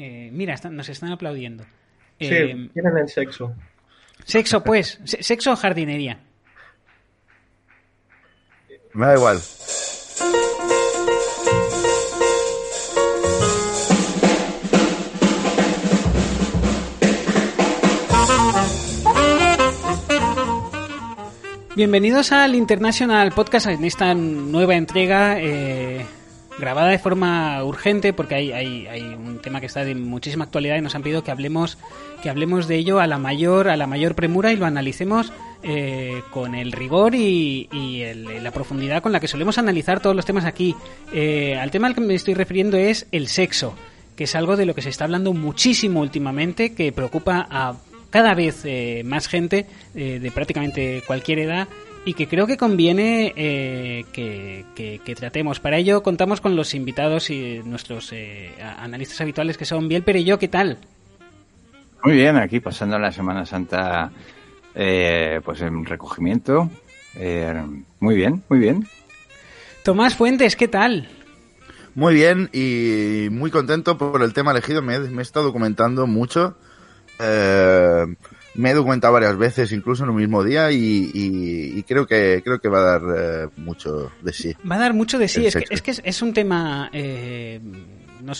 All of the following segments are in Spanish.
Eh, mira, nos están aplaudiendo. Sí, eh, tienen el sexo. Sexo, pues. Sexo o jardinería. Me da igual. Bienvenidos al International Podcast en esta nueva entrega eh, grabada de forma urgente porque hay, hay, un tema que está de muchísima actualidad y nos han pedido que hablemos que hablemos de ello a la mayor a la mayor premura y lo analicemos eh, con el rigor y, la profundidad con la que solemos analizar todos los temas aquí. Eh, al tema al que me estoy refiriendo es el sexo, que es algo de lo que se está hablando muchísimo últimamente, que preocupa a cada vez eh, más gente de prácticamente cualquier edad y que creo que conviene eh, que, tratemos. Para ello contamos con los invitados y nuestros eh, analistas habituales que son Biel yo ¿qué tal? Muy bien, aquí pasando la Semana Santa eh, pues en recogimiento. muy bien, muy bien. Tomás Fuentes, ¿qué tal? Muy bien y muy contento por el tema elegido. Me, me he estado documentando mucho. Eh, me he documentado varias veces, incluso en un mismo día, y, creo que creo que va a dar eh, mucho de sí. Va a dar mucho de sí. Es que, es que, es un tema eh, no,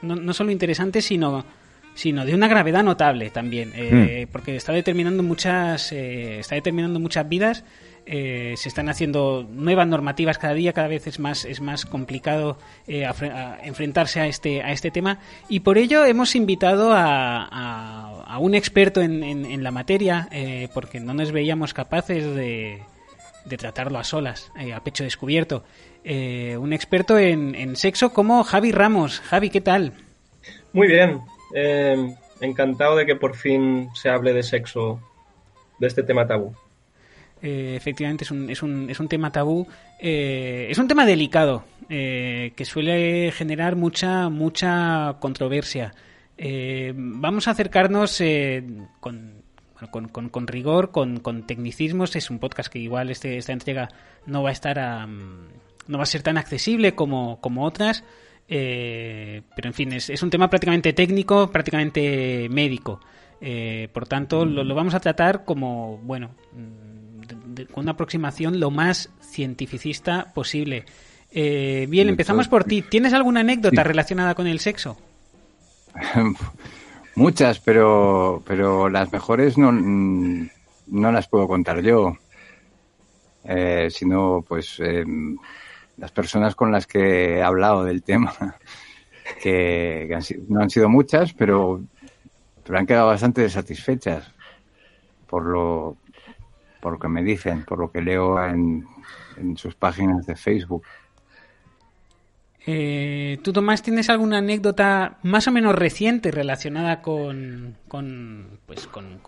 no, no, solo interesante, sino sino de una gravedad notable también, eh, hmm. porque está determinando muchas está determinando muchas vidas eh, se están haciendo nuevas normativas cada día, cada vez es más, es más complicado eh, enfrentarse a este, a este tema y por ello hemos invitado a, a, un experto en, en, la materia eh, porque no nos veíamos capaces de, de tratarlo a solas, a pecho descubierto. un experto en, en, sexo como Javi Ramos. Javi, ¿qué tal? Muy bien, encantado de que por fin se hable de sexo, de este tema tabú. Eh, efectivamente es un, es, un, es un tema tabú, eh, es un tema delicado eh, que suele generar mucha, mucha controversia. vamos a acercarnos con, con, con, rigor, con, con, tecnicismos. Es un podcast que igual este, esta entrega no va a estar no va a ser tan accesible como, como otras. pero en fin, es, es, un tema prácticamente técnico, prácticamente médico. por tanto, lo, lo, vamos a tratar como, bueno, con una aproximación lo más cientificista posible. Eh, bien, empezamos por ti. ¿Tienes alguna anécdota relacionada con el sexo? Muchas, pero, pero las mejores no, no las puedo contar yo, eh, sino pues em, las personas con las que he hablado del tema, que, no han sido muchas, pero, pero han quedado bastante satisfechas por lo, por lo que me dicen, por lo que leo en, sus páginas de Facebook. Eh, ¿Tú, Tomás, tienes alguna anécdota más o menos reciente relacionada con, con, pues, con,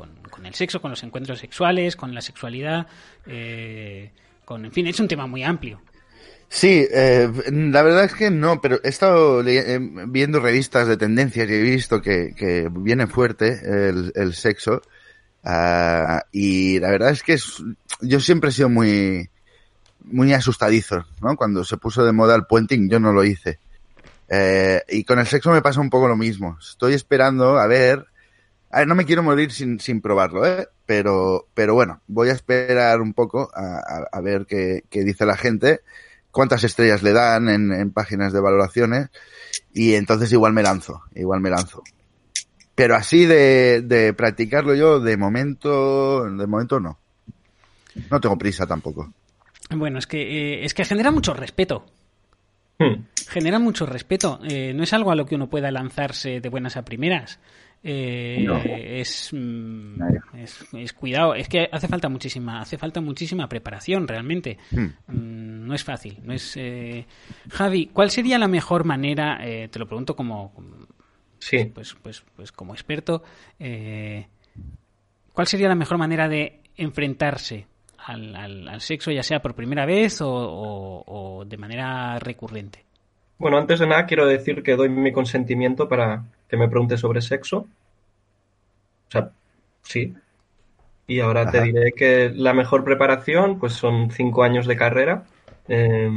el sexo, con los encuentros sexuales, con la sexualidad? Eh, con, en fin, es un tema muy amplio. Sí, eh, la verdad es que no, pero he estado viendo revistas de tendencias y he visto que, viene fuerte el, el sexo. Uh, y la verdad es que es, yo siempre he sido muy, muy asustadizo, ¿no? Cuando se puso de moda el puenting, yo no lo hice. Eh, y con el sexo me pasa un poco lo mismo. Estoy esperando a ver. A ver, no me quiero morir sin, sin probarlo, ¿eh? Pero, pero bueno, voy a esperar un poco a, a, a ver qué, qué, dice la gente, cuántas estrellas le dan en, en páginas de valoraciones, y entonces igual me lanzo, igual me lanzo. Pero así de, de practicarlo yo, de momento, de momento no. No tengo prisa tampoco. Bueno, es que, eh, es que genera mucho respeto. Hmm. Genera mucho respeto. Eh, no es algo a lo que uno pueda lanzarse de buenas a primeras. Eh, es, mm, es, es, cuidado, es que hace falta muchísima, hace falta muchísima preparación realmente. Hmm. Mm, no es fácil, no es. Javi, ¿cuál sería la mejor manera? te lo pregunto como, Sí. Pues, pues, pues como experto, eh, ¿cuál sería la mejor manera de enfrentarse al, al, sexo, ya sea por primera vez o, de manera recurrente? Bueno, antes de nada quiero decir que doy mi consentimiento para que me pregunte sobre sexo. O sea, sí. Y ahora te diré que la mejor preparación, pues son cinco años de carrera. Eh,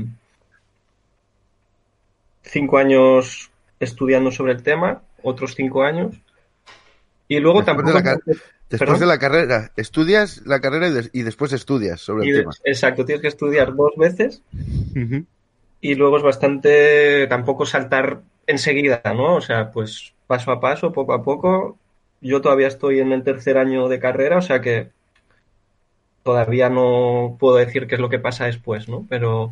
cinco años estudiando sobre el tema otros cinco años. Y luego Después tampoco... de la Después Perdón. de la carrera, estudias la carrera y, des- y después estudias sobre y el de- tema. exacto, tienes que estudiar dos veces y luego es bastante tampoco saltar enseguida, ¿no? O sea, pues paso a paso, poco a poco. Yo todavía estoy en el tercer año de carrera, o sea que todavía no puedo decir qué es lo que pasa después, ¿no? Pero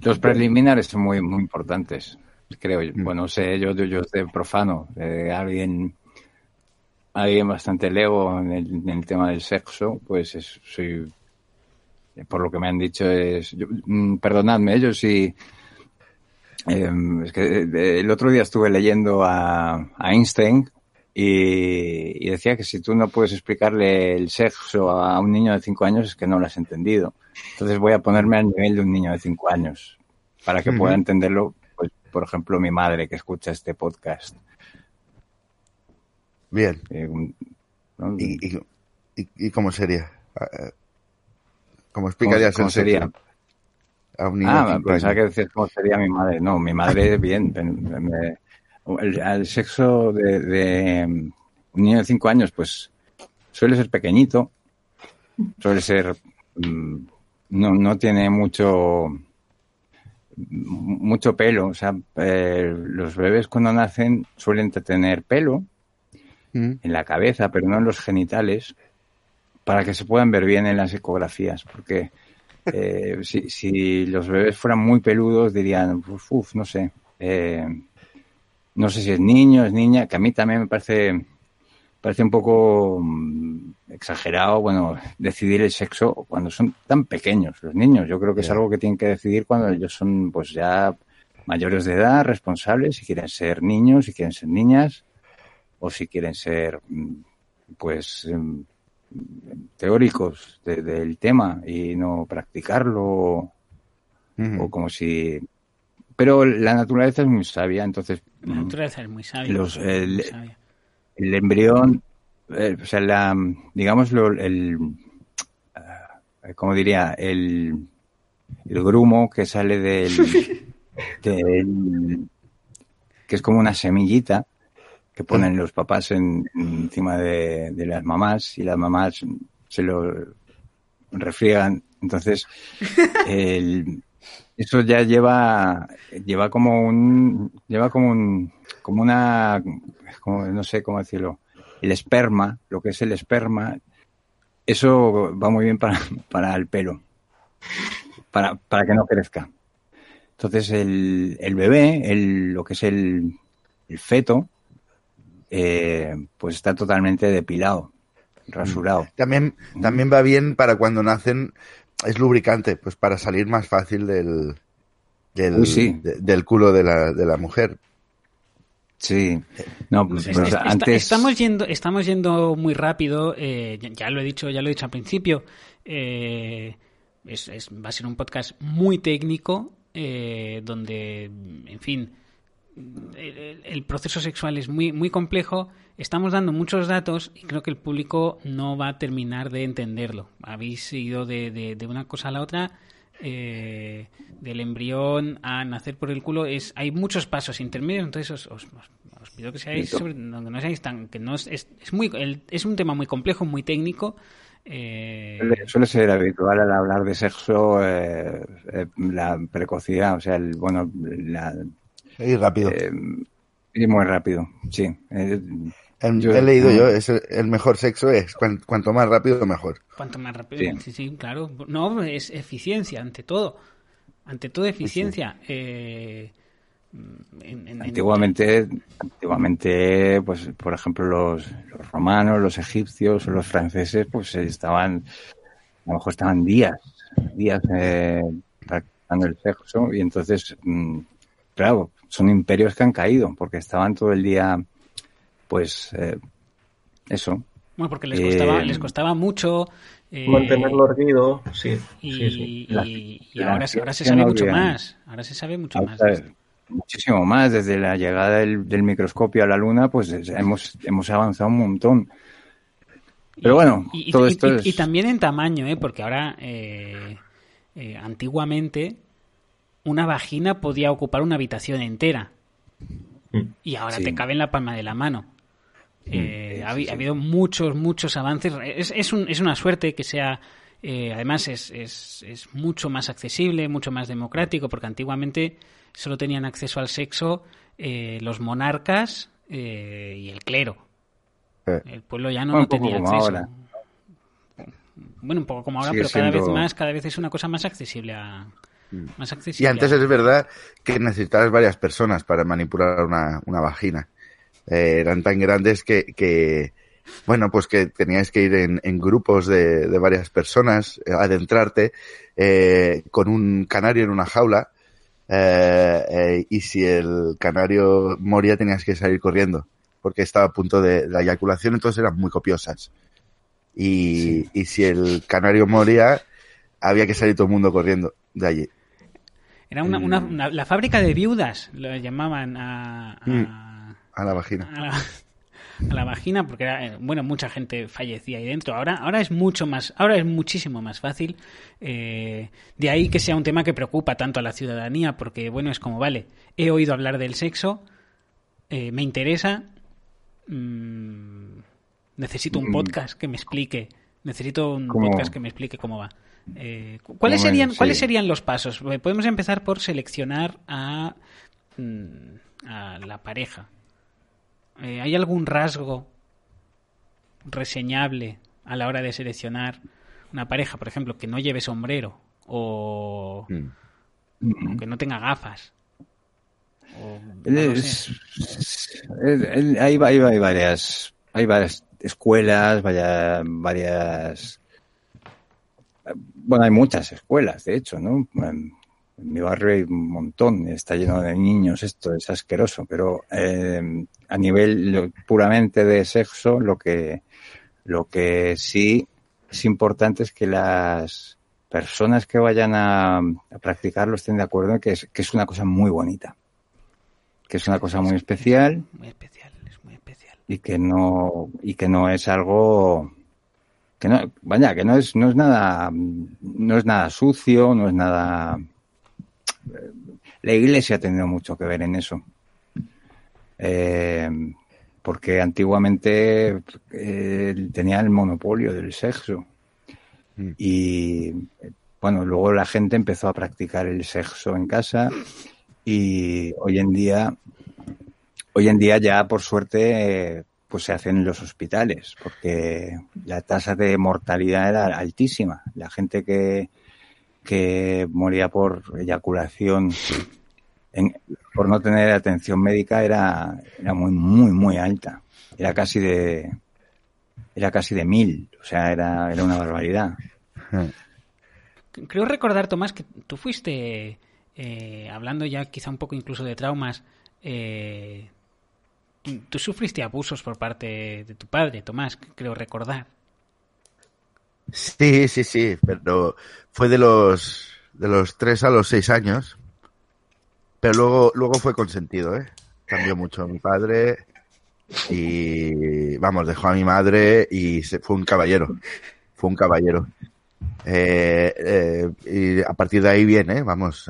Los preliminares son muy, muy importantes, creo yo. Mm. Bueno, sé, yo, yo, yo de profano, de alguien, alguien bastante lego en el, en el tema del sexo, pues es, soy, por lo que me han dicho es, yo- mm, perdonadme, yo sí, em, es que eh, el otro día estuve leyendo a, a Einstein y, y decía que si tú no puedes explicarle el sexo a un niño de 5 años es que no lo has entendido. Entonces voy a ponerme al nivel de un niño de 5 años para que pueda entenderlo, por ejemplo, mi madre que escucha este podcast. Bien. Eh. ¿Y, y, y- cómo sería? Ah, ah, ¿Cómo ¿Cómo, explicarías cómo el sexo sería? a un niño Ah, pensaba que decías cómo sería mi madre. No, mi madre bien. me- me- el, sexo de, de un niño de 5 años, pues suele ser pequeñito, suele ser... mm, no, no tiene mucho mucho pelo, o sea, eh, los bebés cuando nacen suelen tener pelo Mm. en la cabeza, pero no en los genitales, para que se puedan ver bien en las ecografías, porque eh, si, si los bebés fueran muy peludos dirían, uf, uf, no sé, eh, no sé si es niño, es niña, que a mí también me parece, parece un poco mm, exagerado, bueno, decidir el sexo cuando son tan pequeños los niños. Yo creo que es algo que tienen que decidir cuando ellos son pues ya mayores de edad, responsables, si quieren ser niños, si quieren ser niñas, o si quieren ser mm, pues em, teóricos de- del tema y no practicarlo o como si pero la naturaleza es muy sabia entonces La mm, naturaleza es muy sabia. Los, muy sabia. El embrión eh, o sea la digámoslo el ah, como diría el el grumo que sale del, del que es como una semillita que ponen los papás en, encima de, de las mamás y las mamás se lo refriegan. Entonces, el- eso ya lleva, lleva como un, lleva como un, como una, no sé cómo decirlo, el esperma, lo que es el esperma, eso va muy bien para, para el pelo, para, para que no crezca. Entonces, el, el bebé, el, lo que es el, el feto, eh, pues está totalmente depilado, rasurado. También, también va bien para cuando nacen, es lubricante, pues para salir más fácil del, del, Uy, sí. de- del culo de la, de la mujer. Sí. No, pues, Es- pues es- está- antes. estamos yendo estamos yendo muy rápido eh, ya, ya lo he dicho ya lo he dicho al principio eh, es, es- va a ser un podcast muy técnico eh, donde en fin el, proceso sexual es muy muy complejo estamos dando muchos datos y creo que el público no va a terminar de entenderlo. Habéis ido de, de- de una cosa a la otra eh, del embrión a nacer por el culo es hay muchos pasos intermedios entonces os, os- os- pido que seáis sobre- no, que no seáis tan que no es, es, es muy el- es un tema muy complejo muy técnico eh, Suele, suele ser habitual al hablar de sexo eh, eh, la precocidad, o sea, el, bueno, la, Y rápido. eh, ir muy rápido, sí. Eh, El- yo- he leído yo, es el, el mejor sexo es cuan- cuanto más rápido mejor. Cuanto más rápido. Sí. Sí. sí, claro. No, es eficiencia, ante todo. Ante todo, eficiencia. Eh, en- en- en- antiguamente, antiguamente, pues, por ejemplo, los, los romanos, los egipcios, los franceses, pues estaban, a lo mejor estaban días, días eh, practicando el sexo y entonces, mm, claro, son imperios que han caído porque estaban todo el día, pues, eh, eso. Bueno, porque les costaba, Eh, les costaba mucho. eh, Mantenerlo erguido, sí. y, sí, sí. La- y- ahora, se- ahora se sabe no mucho más. Ahora se sabe mucho más. Muchísimo más, desde la llegada del, del microscopio a la luna, pues es- hemos, hemos avanzado un montón. Pero bueno, Y, y- todo y- esto y- es... y también en tamaño, ¿eh? porque ahora, eh, eh, antiguamente, una vagina podía ocupar una habitación entera. Mm. y ahora Sí. te cabe en la palma de la mano. Eh, ha, habi- ha habido muchos, muchos avances. Es, es, un- es una suerte que sea, eh, además es, es, es mucho más accesible, mucho más democrático, porque antiguamente solo tenían acceso al sexo eh, los monarcas eh, y el clero. Eh. El pueblo ya no, Bueno, tenía acceso. ahora. Bueno, un poco como ahora, Sigue pero cada vez más, cada vez es una cosa más accesible a, más Y antes es verdad que necesitabas varias personas para manipular una, una vagina. Eh, eran tan grandes que, que, bueno, pues que tenías que ir en, en grupos de, de varias personas, eh, adentrarte eh, con un canario en una jaula. eh, eh, y si el canario moría tenías que salir corriendo porque estaba a punto de la eyaculación, entonces eran muy copiosas. Y, y si el canario moría, había que salir todo el mundo corriendo de allí. Era una, una- una- la fábrica de viudas, lo llamaban a, a- A la vagina. a la, a la vagina, porque era, eh, bueno, mucha gente fallecía ahí dentro. Ahora, ahora es mucho más, ahora es muchísimo más fácil. eh, de ahí que sea un tema que preocupa tanto a la ciudadanía, porque bueno, es como, vale, he oído hablar del sexo, eh, me interesa, mm, necesito un Mm. podcast que me explique, necesito un ¿Cómo? podcast que me explique cómo va. Eh, cu- ¿cuáles, serían, Sí. ¿Cuáles serían los pasos? Eh, Podemos empezar por seleccionar a, mm, a la pareja. Eh, ¿Hay algún rasgo reseñable a la hora de seleccionar una pareja, por ejemplo, que no lleve sombrero o, Mm. o que no tenga gafas? O, no lo Es- sé. es- es- hay, hay- hay varias, hay varias escuelas, vaya- varias, bueno, hay muchas escuelas, de hecho, ¿no? En, en mi barrio hay un montón, está lleno de niños, esto es asqueroso, pero eh, a nivel lo- puramente de sexo, lo que, lo que sí es importante es que las personas que vayan a, a practicarlo estén de acuerdo en que es, que es una cosa muy bonita que es una cosa muy especial Muy especial, es muy especial. y que no y que no es algo que no vaya que no es no es nada no es nada sucio no es nada la iglesia ha tenido mucho que ver en eso Eh, porque antiguamente eh, tenía el monopolio del sexo Mm. y bueno luego la gente empezó a practicar el sexo en casa y hoy en día hoy en día ya por suerte eh, pues se hacen en los hospitales porque la tasa de mortalidad era altísima. La gente que que moría por eyaculación en- por no tener atención médica era era muy muy muy alta. Era casi de era casi de mil. O sea era era una barbaridad. Creo recordar, Tomás, que tú fuiste, eh, hablando ya quizá un poco incluso de traumas, eh, tú, sufriste abusos por parte de tu padre, Tomás, creo recordar. Sí, sí, sí, pero fue de los de los tres a los seis años. Pero luego, luego fue consentido, ¿eh? Cambió mucho mi padre y, vamos, dejó a mi madre y se, fue un caballero. Fue un caballero. Eh, eh, y a partir de ahí viene, vamos,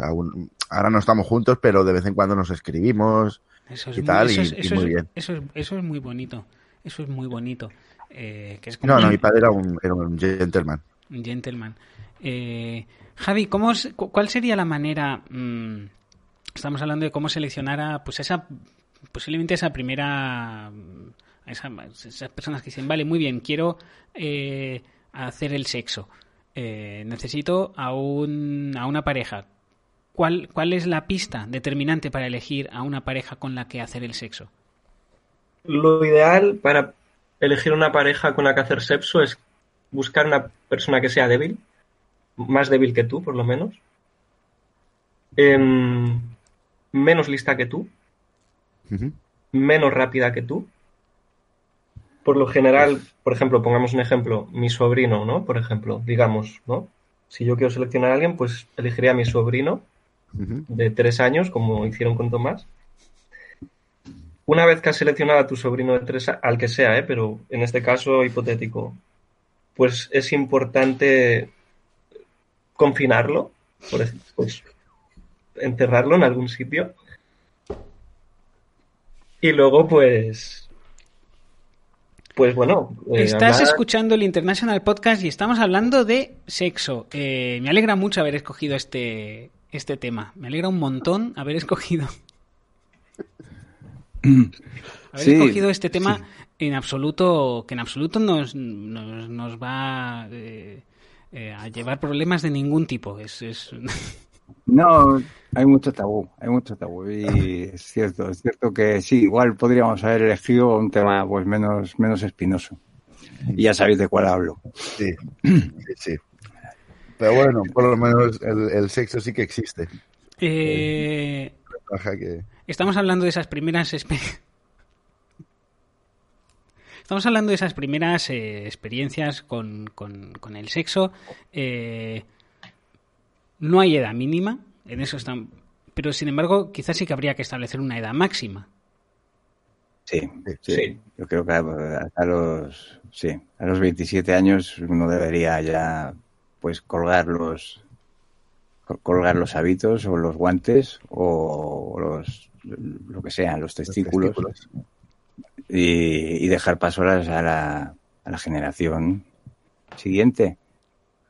ahora no estamos juntos, pero de vez en cuando nos escribimos Eso es y muy, tal, eso es- y eso muy es- bien. Eso es, eso es muy bonito. Eso es muy bonito. Eh, que es como No, no, mi padre era un, era un gentleman. un gentleman. Eh, Javi, ¿cómo ¿cuál sería la manera? mm, estamos hablando de cómo seleccionar a, pues esa, posiblemente esa primera, a esa- esas personas que dicen, vale, muy bien, quiero eh, hacer el sexo, Eh, necesito a, un, a una pareja. ¿Cuál, ¿Cuál es la pista determinante para elegir a una pareja con la que hacer el sexo? Lo ideal para elegir una pareja con la que hacer sexo es buscar una persona que sea débil, más débil que tú, por lo menos, em, menos lista que tú, menos rápida que tú. Por lo general, por ejemplo, pongamos un ejemplo, mi sobrino, ¿no? Por ejemplo, digamos, ¿no? Si yo quiero seleccionar a alguien, pues elegiría a mi sobrino De tres años, como hicieron con Tomás. Una vez que has seleccionado a tu sobrino de tres al que sea, ¿eh? pero en este caso hipotético, pues es importante confinarlo, por pues encerrarlo en algún sitio Y luego, pues. Pues bueno. eh, Estás escuchando el International Podcast y estamos hablando de sexo. Eh, me alegra mucho haber escogido este, este tema. Me alegra un montón haber escogido. haber escogido este tema en absoluto. que en absoluto nos, nos, nos va eh, a llevar problemas de ningún tipo. Es. es... No, hay mucho tabú, hay mucho tabú y es cierto, es cierto que sí, igual podríamos haber elegido un tema pues menos, menos espinoso. Y ya sabéis de cuál hablo. Sí, sí, sí. Pero bueno, por lo menos el, el sexo sí que existe. Eh, que... Estamos hablando de esas primeras experiencias. Estamos hablando de esas primeras eh, experiencias con, con, con, el sexo. Eh, no hay edad mínima, en eso están. Pero sin embargo, quizás sí que habría que establecer una edad máxima. Sí, sí. sí. Yo creo que a los, sí, a los 27 años uno debería ya pues colgar los colgar los hábitos o los guantes o los lo que sean, los testículos, los testículos. Y, y, dejar paso a la, a la generación siguiente.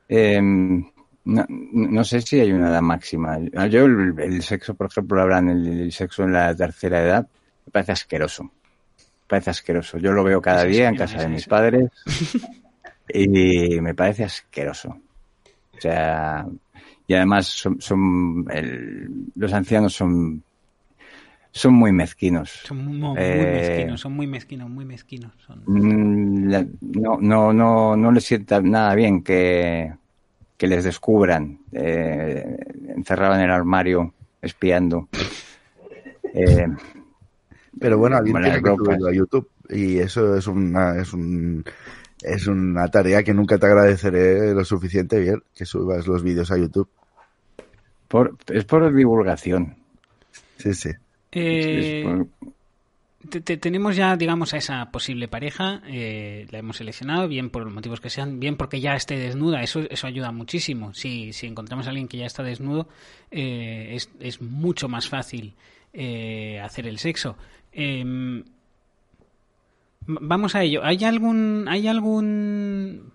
Eh, no, no, sé si hay una edad máxima. Yo el, el sexo, por ejemplo, hablan el, el, sexo en la tercera edad, me parece asqueroso. Me parece asqueroso. Yo lo veo cada día en casa de mis padres y me parece asqueroso. O sea, y además son, son el, los ancianos son son muy mezquinos. Son muy, muy eh, mezquinos, son muy mezquinos, muy mezquinos. Son... No, no, no, no les sienta nada bien que, que les descubran eh, encerrado en el armario espiando. Eh, Pero bueno, alguien tiene que a YouTube y eso es una es un es una tarea que nunca te agradeceré lo suficiente bien que subas los vídeos a YouTube. Por, es por divulgación. Sí, sí. Eh, por... te, te, tenemos ya, digamos, a esa posible pareja, eh, la hemos seleccionado, bien por los motivos que sean, bien porque ya esté desnuda, eso, eso ayuda muchísimo. Si, si encontramos a alguien que ya está desnudo, eh, es, es, mucho más fácil eh, hacer el sexo. Vamos a ello. ¿Hay algún, hay algún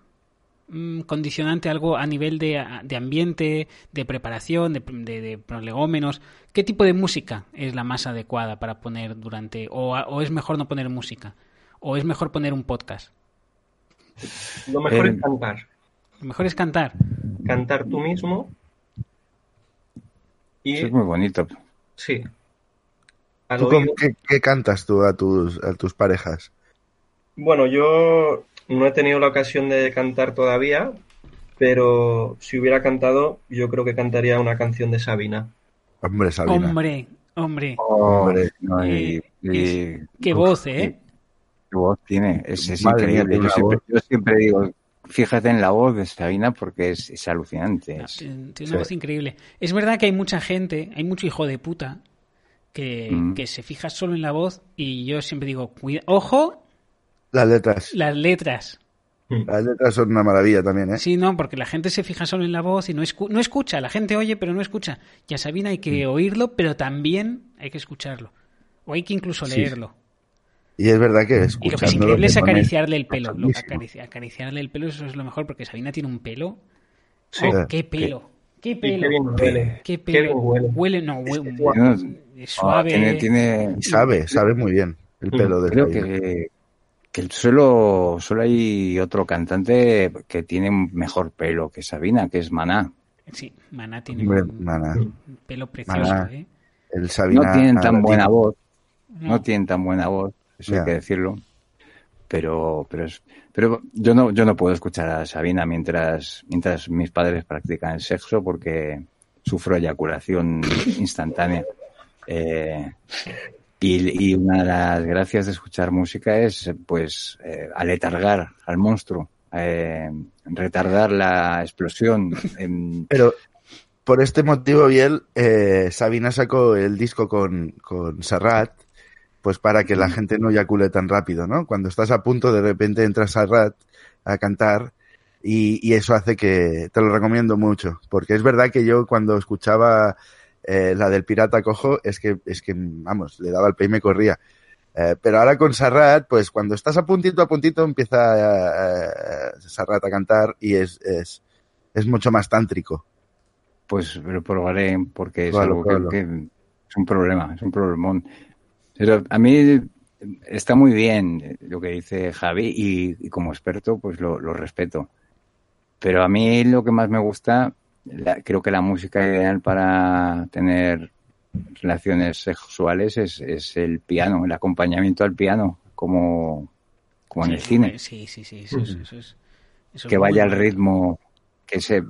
condicionante, algo a nivel de, de ambiente, de preparación, de, de, de, prolegómenos. ¿Qué tipo de música es la más adecuada para poner durante, o, o, es mejor no poner música, o es mejor poner un podcast? Lo mejor eh, es cantar. Lo mejor es cantar. Cantar tú mismo. Y... Eso es muy bonito. Sí. ¿Tú con qué, qué, cantas tú a tus, a tus parejas? Bueno, yo no he tenido la ocasión de cantar todavía, pero si hubiera cantado, yo creo que cantaría una canción de Sabina. Hombre, Sabina. Hombre, hombre. hombre no, y, y, y, qué voz, ¿eh? Qué voz tiene, es, es increíble. Yo siempre, yo siempre, digo, fíjate en la voz de Sabina porque es, es alucinante. Es, tiene una sí. voz increíble. Es verdad que hay mucha gente, hay mucho hijo de puta que, mm. que se fija solo en la voz y yo siempre digo, cuida, ojo las letras. Las letras. Las letras son una maravilla también, ¿eh? Sí, no, porque la gente se fija solo en la voz y no, escu no escucha. La gente oye, pero no escucha. Y a Sabina hay que mm. oírlo, pero también hay que escucharlo. O hay que incluso leerlo. Sí. Y es verdad que escucharlo... Y lo que es increíble es acariciarle el pelo. Lo que acarici acariciarle el pelo, eso es lo mejor, porque Sabina tiene un pelo. Sí. Oh, ¡Qué pelo! ¡Qué pelo! Qué bien huele. ¡Qué pelo! Qué huele. huele. no, huele. Es suave. Oh, tiene, tiene... Y sabe, sabe muy bien el pelo de Creo que que solo, solo hay otro cantante que tiene mejor pelo que Sabina, que es Maná. Sí, Maná tiene un, Maná. un pelo precioso, Maná. ¿eh? El Sabina, no tienen tan buena tiene... voz, no. no. tienen tan buena voz, eso yeah. hay que decirlo. Pero, pero, es, pero yo no, yo no puedo escuchar a Sabina mientras, mientras mis padres practican el sexo porque sufro eyaculación instantánea. Eh, y, y, una de las gracias de escuchar música es, pues, eh, aletargar al monstruo, eh, retardar la explosión. En... Pero por este motivo, Biel, eh, Sabina sacó el disco con, con Serrat, pues para que la gente no eyacule tan rápido, ¿no? Cuando estás a punto, de repente entras a Serrat a cantar y, y eso hace que te lo recomiendo mucho, porque es verdad que yo cuando escuchaba eh, la del pirata cojo es que, es que, vamos, le daba el pie y me corría. Eh, pero ahora con Sarrat, pues cuando estás a puntito a puntito empieza eh, Sarrat a cantar y es, es, es mucho más tántrico. Pues lo probaré porque es algo que, es un problema, es un problemón. Pero a mí está muy bien lo que dice Javi y, como experto pues lo, respeto. Pero a mí lo que más me gusta, creo que la música ideal para tener relaciones sexuales es, es el piano, el acompañamiento al piano, como, como en el cine. Sí, sí, sí, eso, es, que vaya al ritmo, que se,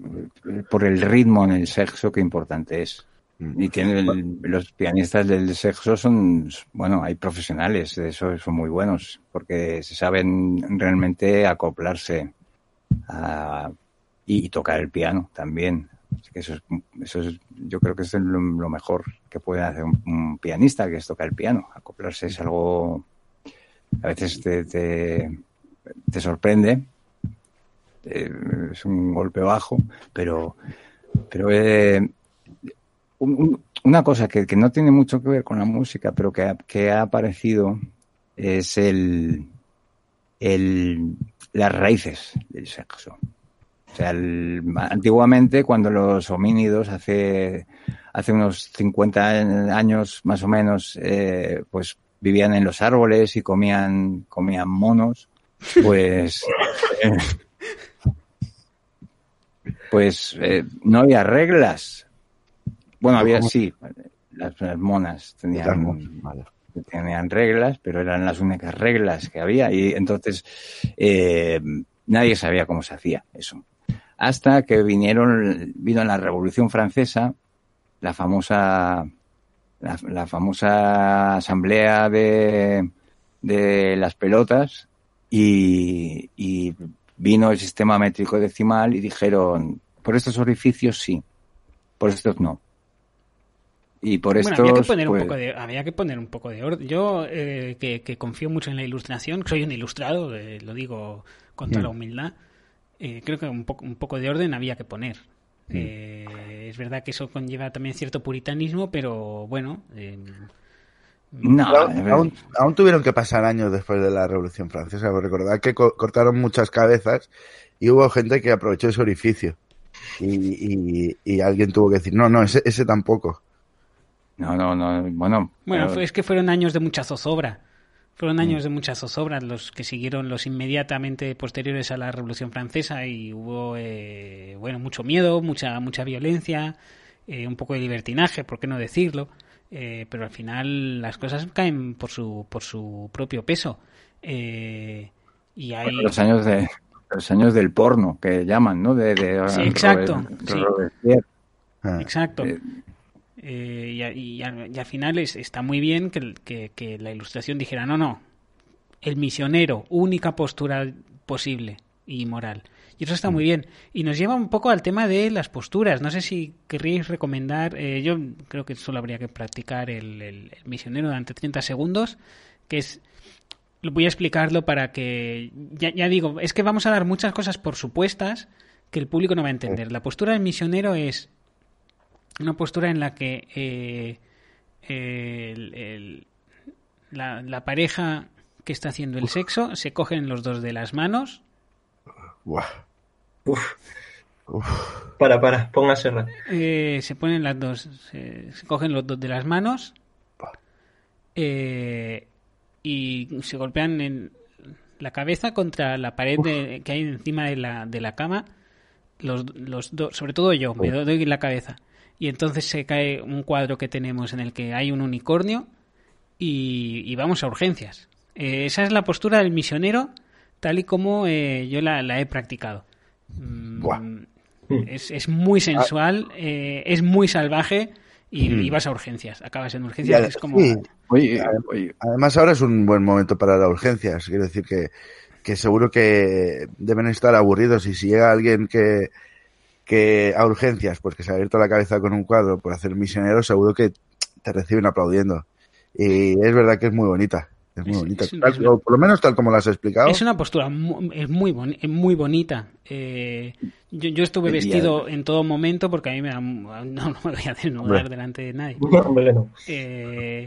por el ritmo en el sexo, que importante es. Mm. Y tienen los pianistas del sexo son, bueno, hay profesionales de eso, son muy buenos, porque se saben realmente acoplarse y, tocar el piano también. que eso es, eso es, yo creo que es lo, mejor que puede hacer un, pianista, que es tocar el piano. Acoplarse es algo, a veces te, te, sorprende, eh, es un golpe bajo, pero, pero eh, una cosa que, no tiene mucho que ver con la música, pero que ha, que ha aparecido es el, el, las raíces del sexo. O sea, antiguamente cuando los homínidos hace, hace unos 50 años más o menos, eh, pues vivían en los árboles y comían, comían monos, pues, eh, pues eh, no había reglas. Bueno, había sí, las, monas tenían, tenían reglas, pero eran las únicas reglas que había y entonces eh, nadie sabía cómo se hacía eso. Hasta que vinieron, vino la Revolución Francesa, la famosa, la, famosa asamblea de, de las pelotas y, y vino el sistema métrico decimal y dijeron, por estos orificios sí, por estos no. Y por esto. Había que poner un poco de, había que poner un poco de orden. Yo, eh, que, confío mucho en la ilustración, soy un ilustrado, eh, lo digo con toda la mm. humildad, eh, creo que un poco, un poco de orden había que poner. Mm. es verdad que eso conlleva también cierto puritanismo, pero bueno. no, aún, aún, tuvieron que pasar años después de la Revolución Francesa. Recordad que cortaron muchas cabezas y hubo gente que aprovechó ese orificio. Y, y, alguien tuvo que decir, no, no, ese, ese tampoco. No, no, no, bueno. Bueno, es que fueron años de mucha zozobra. Fueron años mm. de mucha zozobra los que siguieron los inmediatamente posteriores a la Revolución Francesa y hubo, eh, bueno, mucho miedo, mucha, mucha violencia, eh, un poco de libertinaje, por qué no decirlo. Eh, pero al final las cosas caen por su, por su propio peso. y hay... los años de los años del porno que llaman, ¿no? De, sí, exacto. Exacto. Eh, y, al final está muy bien que, la ilustración dijera, no, no, el misionero, única postura posible y moral. Y eso está muy bien. Y nos lleva un poco al tema de las posturas. No sé si querríais recomendar, eh, yo creo que solo habría que practicar el, misionero durante 30 segundos, que es voy a explicarlo para que ya, ya, digo, es que vamos a dar muchas cosas por supuestas que el público no va a entender. La postura del misionero es una postura en la que eh, la, pareja que está haciendo el sexo se cogen los dos de las manos. Para, para, póngasela. Eh, se ponen las dos, se, cogen los dos de las manos eh, y se golpean en la cabeza contra la pared que hay encima de la, de la cama. Los, los dos, sobre todo yo, me doy la cabeza y entonces se cae un cuadro que tenemos en el que hay un unicornio y, vamos a urgencias. Eh, esa es la postura del misionero tal y como eh, yo la, he practicado. Mm, es, es, muy sensual, eh, es muy salvaje y, mm. vas a urgencias. Acabas en urgencias. es como... Además ahora es un buen momento para las urgencias. Quiero decir que, que seguro que deben estar aburridos y si llega alguien que, que a urgencias, pues que se ha abierto la cabeza con un cuadro por hacer misionero, seguro que te reciben aplaudiendo. Y es verdad que es muy bonita. Es muy bonita. por lo menos tal como la has explicado. Es una postura muy, es muy, muy bonita. Eh, yo, yo, estuve vestido en todo momento porque a mí me No, me voy a desnudar delante de nadie. No, eh,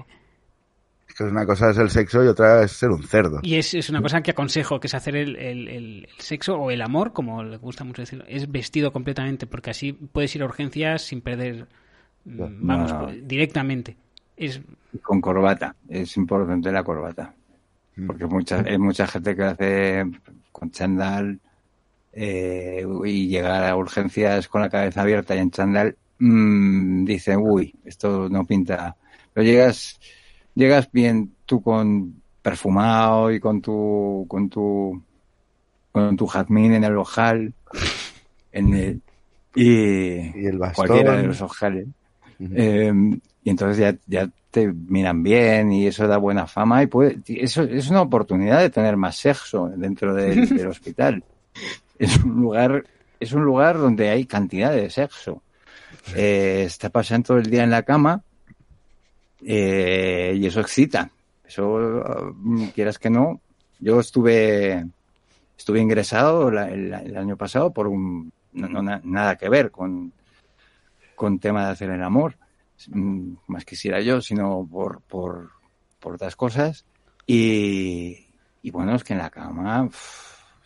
que una cosa es el sexo y otra es ser un cerdo. Y es, es una cosa que aconsejo, que es hacer el, el- el- el sexo o el amor, como le gusta mucho decirlo, es vestido completamente, porque así puedes ir a urgencias sin perder, mm, vamos, No. directamente. Es, con corbata. Es importante la corbata. Mm. Porque mucha, hay mucha gente que hace con chándal eh, y llegar a urgencias con la cabeza abierta y en chándal mm, dicen, uy, esto no pinta. Pero llegas, llegas bien tú con perfumado y con tu, con tu, con tu jazmín en el ojal, en el, y, Y el bastón. cualquiera de los ojales. Eh, y entonces ya, ya te miran bien y eso da buena fama y puede, eso es una oportunidad de tener más sexo dentro del, del hospital. Es un lugar, es un lugar donde hay cantidad de sexo. Eh, está pasando todo el día en la cama eh, y eso excita. Eso, mm, quieras que no, yo estuve, estuve ingresado la- el, el año pasado por un, no, no na- nada que ver con, con tema de hacer el amor, mm, más quisiera yo, sino por, por, por otras cosas. Y, y bueno, es que en la cama, o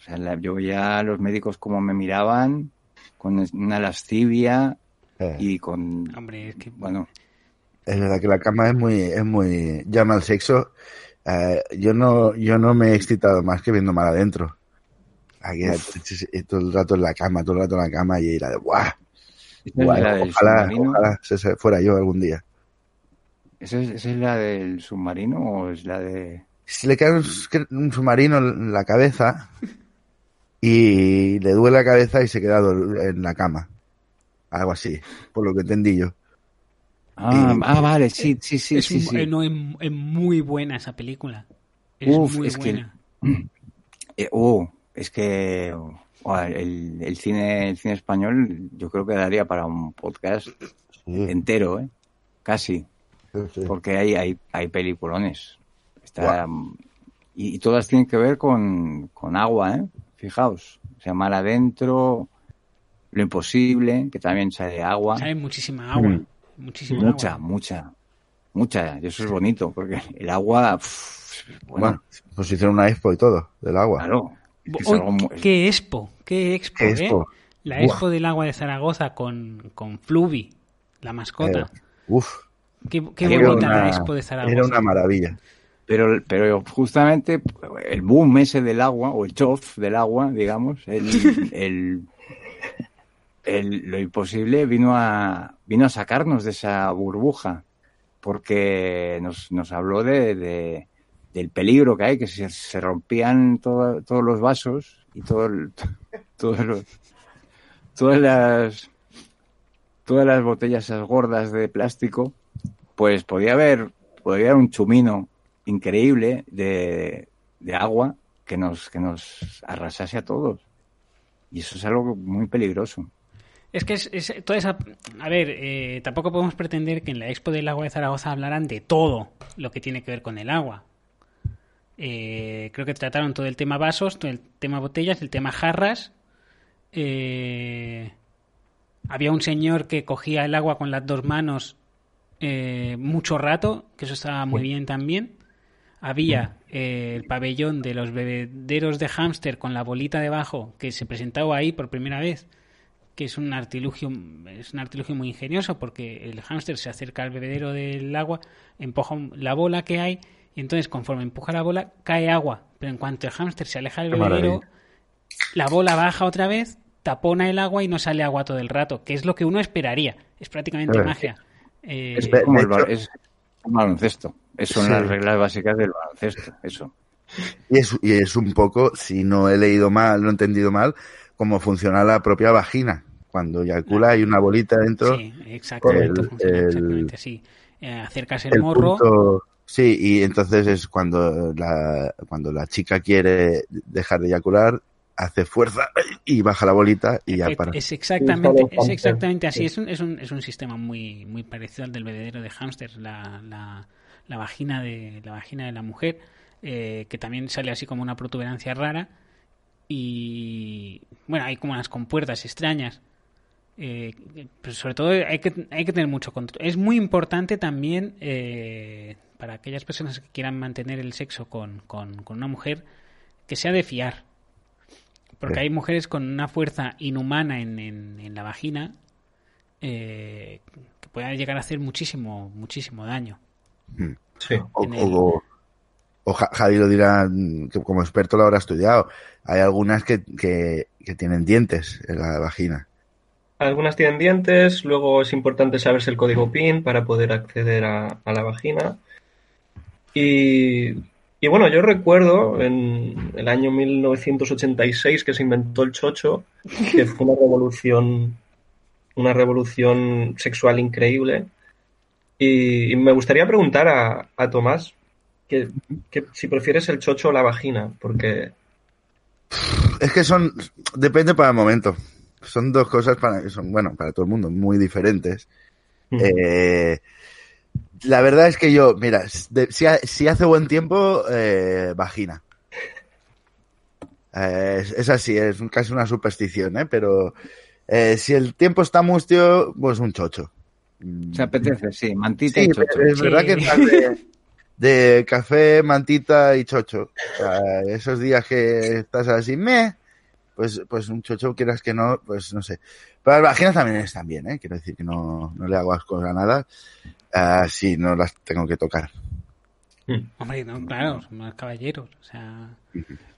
sea, la- yo veía a los médicos como me miraban, con una lascivia Eh, y con, hombre, es que bueno, Es verdad que la cama es muy, es muy, llama al sexo. Eh, yo no, yo no me he excitado más que viendo mal adentro. Aquí, todo el rato en la cama, todo el rato en la cama y era de ¡guau! ojalá, ojalá se- fuera yo algún día. ¿Esa es, esa es la del submarino o es la de...? Si le cae un, un submarino en la cabeza y le duele la cabeza y se queda en la cama. Algo así, por lo que entendí yo. Ah, Y- ah, vale, sí, sí, sí, es, sí, sí. eh, no, es, es muy buena esa película. Es Uf, muy es que- buena. Eh, oh, es que oh, el, el cine el cine español yo creo que daría para un podcast Sí, entero, ¿eh? Casi, porque hay hay, hay peliculones. Está, y, y todas tienen que ver con, con agua, ¿eh? Fijaos, o sea, mar adentro, lo imposible, que también sale agua. Sale muchísima agua. Mm. Muchísima Mucha, agua. mucha, mucha. Y eso es bonito, porque el agua, pff, bueno, Bueno, pues hicieron una expo y todo, del agua. claro. es mu- qué expo, qué expo, ¿Qué ¿eh? La expo del agua de Zaragoza con, con Fluvi, la mascota. Eh, uf, qué qué era bonita la una- expo de Zaragoza. era una maravilla. Pero, pero justamente el boom ese del agua, o el chof del agua, digamos, el, el, el- lo imposible vino a, vino a sacarnos de esa burbuja, porque nos, nos habló de, de- del peligro que hay, que se, se rompían todo- todos los vasos y todo el- todas las todas las botellas esas gordas de plástico, pues podía haber, podía haber un chumino increíble de, de agua que nos, que nos arrasase a todos. Y eso es algo muy peligroso. Es que es, es toda esa... A ver, eh, tampoco podemos pretender que en la expo del agua de Zaragoza hablaran de todo lo que tiene que ver con el agua. Eh, creo que trataron todo el tema vasos, todo el tema botellas, el tema jarras. Eh, había un señor que cogía el agua con las dos manos eh, mucho rato, que eso estaba muy bien también. Había eh, el pabellón de los bebederos de hámster con la bolita debajo, que se presentaba ahí por primera vez, que es un artilugio, es un artilugio muy ingenioso porque el hámster se acerca al bebedero del agua, empuja la bola que hay y entonces conforme empuja la bola cae agua, pero en cuanto el hámster se aleja del Qué bebedero, maravilla. la bola baja otra vez, tapona el agua y no sale agua todo el rato, que es lo que uno esperaría. Es prácticamente ver. magia. Eh, Es como el, es un baloncesto. Eso son Sí. las reglas básicas del baloncesto. Eso. Y es, y es un poco, si no he leído mal, no he entendido mal, cómo funciona la propia vagina. Cuando eyacula hay una bolita dentro. Sí, exactamente, el- funciona exactamente. Eh, acercas el, el morro, punto- sí, y entonces es cuando la, cuando la chica quiere dejar de eyacular, hace fuerza y baja la bolita y ya para. es exactamente, es exactamente así. sí. Es un, es, un, es un sistema muy, muy parecido al del bebedero de hámster, la, la, la vagina de la vagina de la mujer, eh, que también sale así como una protuberancia rara y bueno, hay como unas compuertas extrañas. Eh, pero sobre todo hay que, hay que tener mucho control. Es muy importante también eh, para aquellas personas que quieran mantener el sexo con, con, una mujer, que sea de fiar. Porque hay mujeres con una fuerza inhumana en, en, la vagina eh, que pueden llegar a hacer muchísimo, muchísimo daño. Hmm. Sí. O, o, Javi lo dirá, que como experto lo habrá estudiado. Hay algunas que, que, tienen dientes en la vagina. Algunas tienen dientes, luego es importante saberse el código PIN para poder acceder a, la vagina. Y, y, bueno, yo recuerdo en el año 1986 que se inventó el chocho, que fue una revolución, una revolución sexual increíble. Y, me gustaría preguntar a, a Tomás que, que, si prefieres el chocho o la vagina, porque... Es que son... Depende para el momento son dos cosas para que son, bueno, para todo el mundo, muy diferentes. Eh, la verdad es que yo, mira, si, hace buen tiempo, eh, vagina. Eh, es, así, es casi una superstición, ¿eh? Pero si el tiempo está mustio, pues un chocho. Se apetece, sí, mantita y chocho. Es verdad que de, café, mantita y chocho. esos días que estás así, me pues, pues un chocho, quieras que no, pues no sé. Pero las vaginas también están bien, ¿eh? Quiero decir que no, no le hago asco a nada. Uh, sí, no las tengo que tocar. Hmm. Hombre, no, claro, son más caballeros, o sea...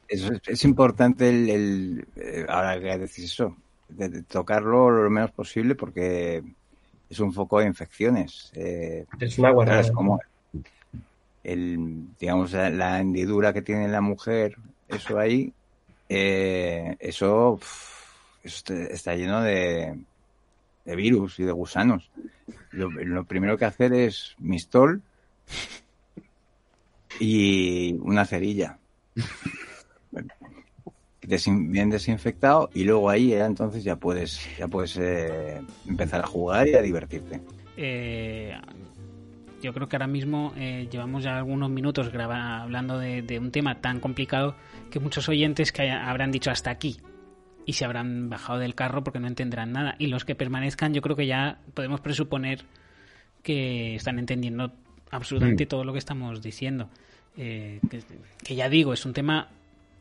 Es, es importante el, el, eh, ahora que decís eso, de, tocarlo lo menos posible porque es un foco de infecciones. Eh, es una guardada. Es como el, digamos, la hendidura que tiene la mujer, eso ahí, eh, eso, está lleno de, virus y de gusanos. Lo, primero que hacer es mistol y una cerilla. bien desinfectado y luego ahí ya entonces ya puedes ya puedes eh, empezar a jugar y a divertirte. Eh, yo creo que ahora mismo eh, llevamos ya algunos minutos graba, hablando de, un tema tan complicado que muchos oyentes que habrán dicho hasta aquí y se habrán bajado del carro porque no entenderán nada. Y los que permanezcan, yo creo que ya podemos presuponer que están entendiendo absolutamente mm. todo lo que estamos diciendo. Eh, que, ya digo, es un tema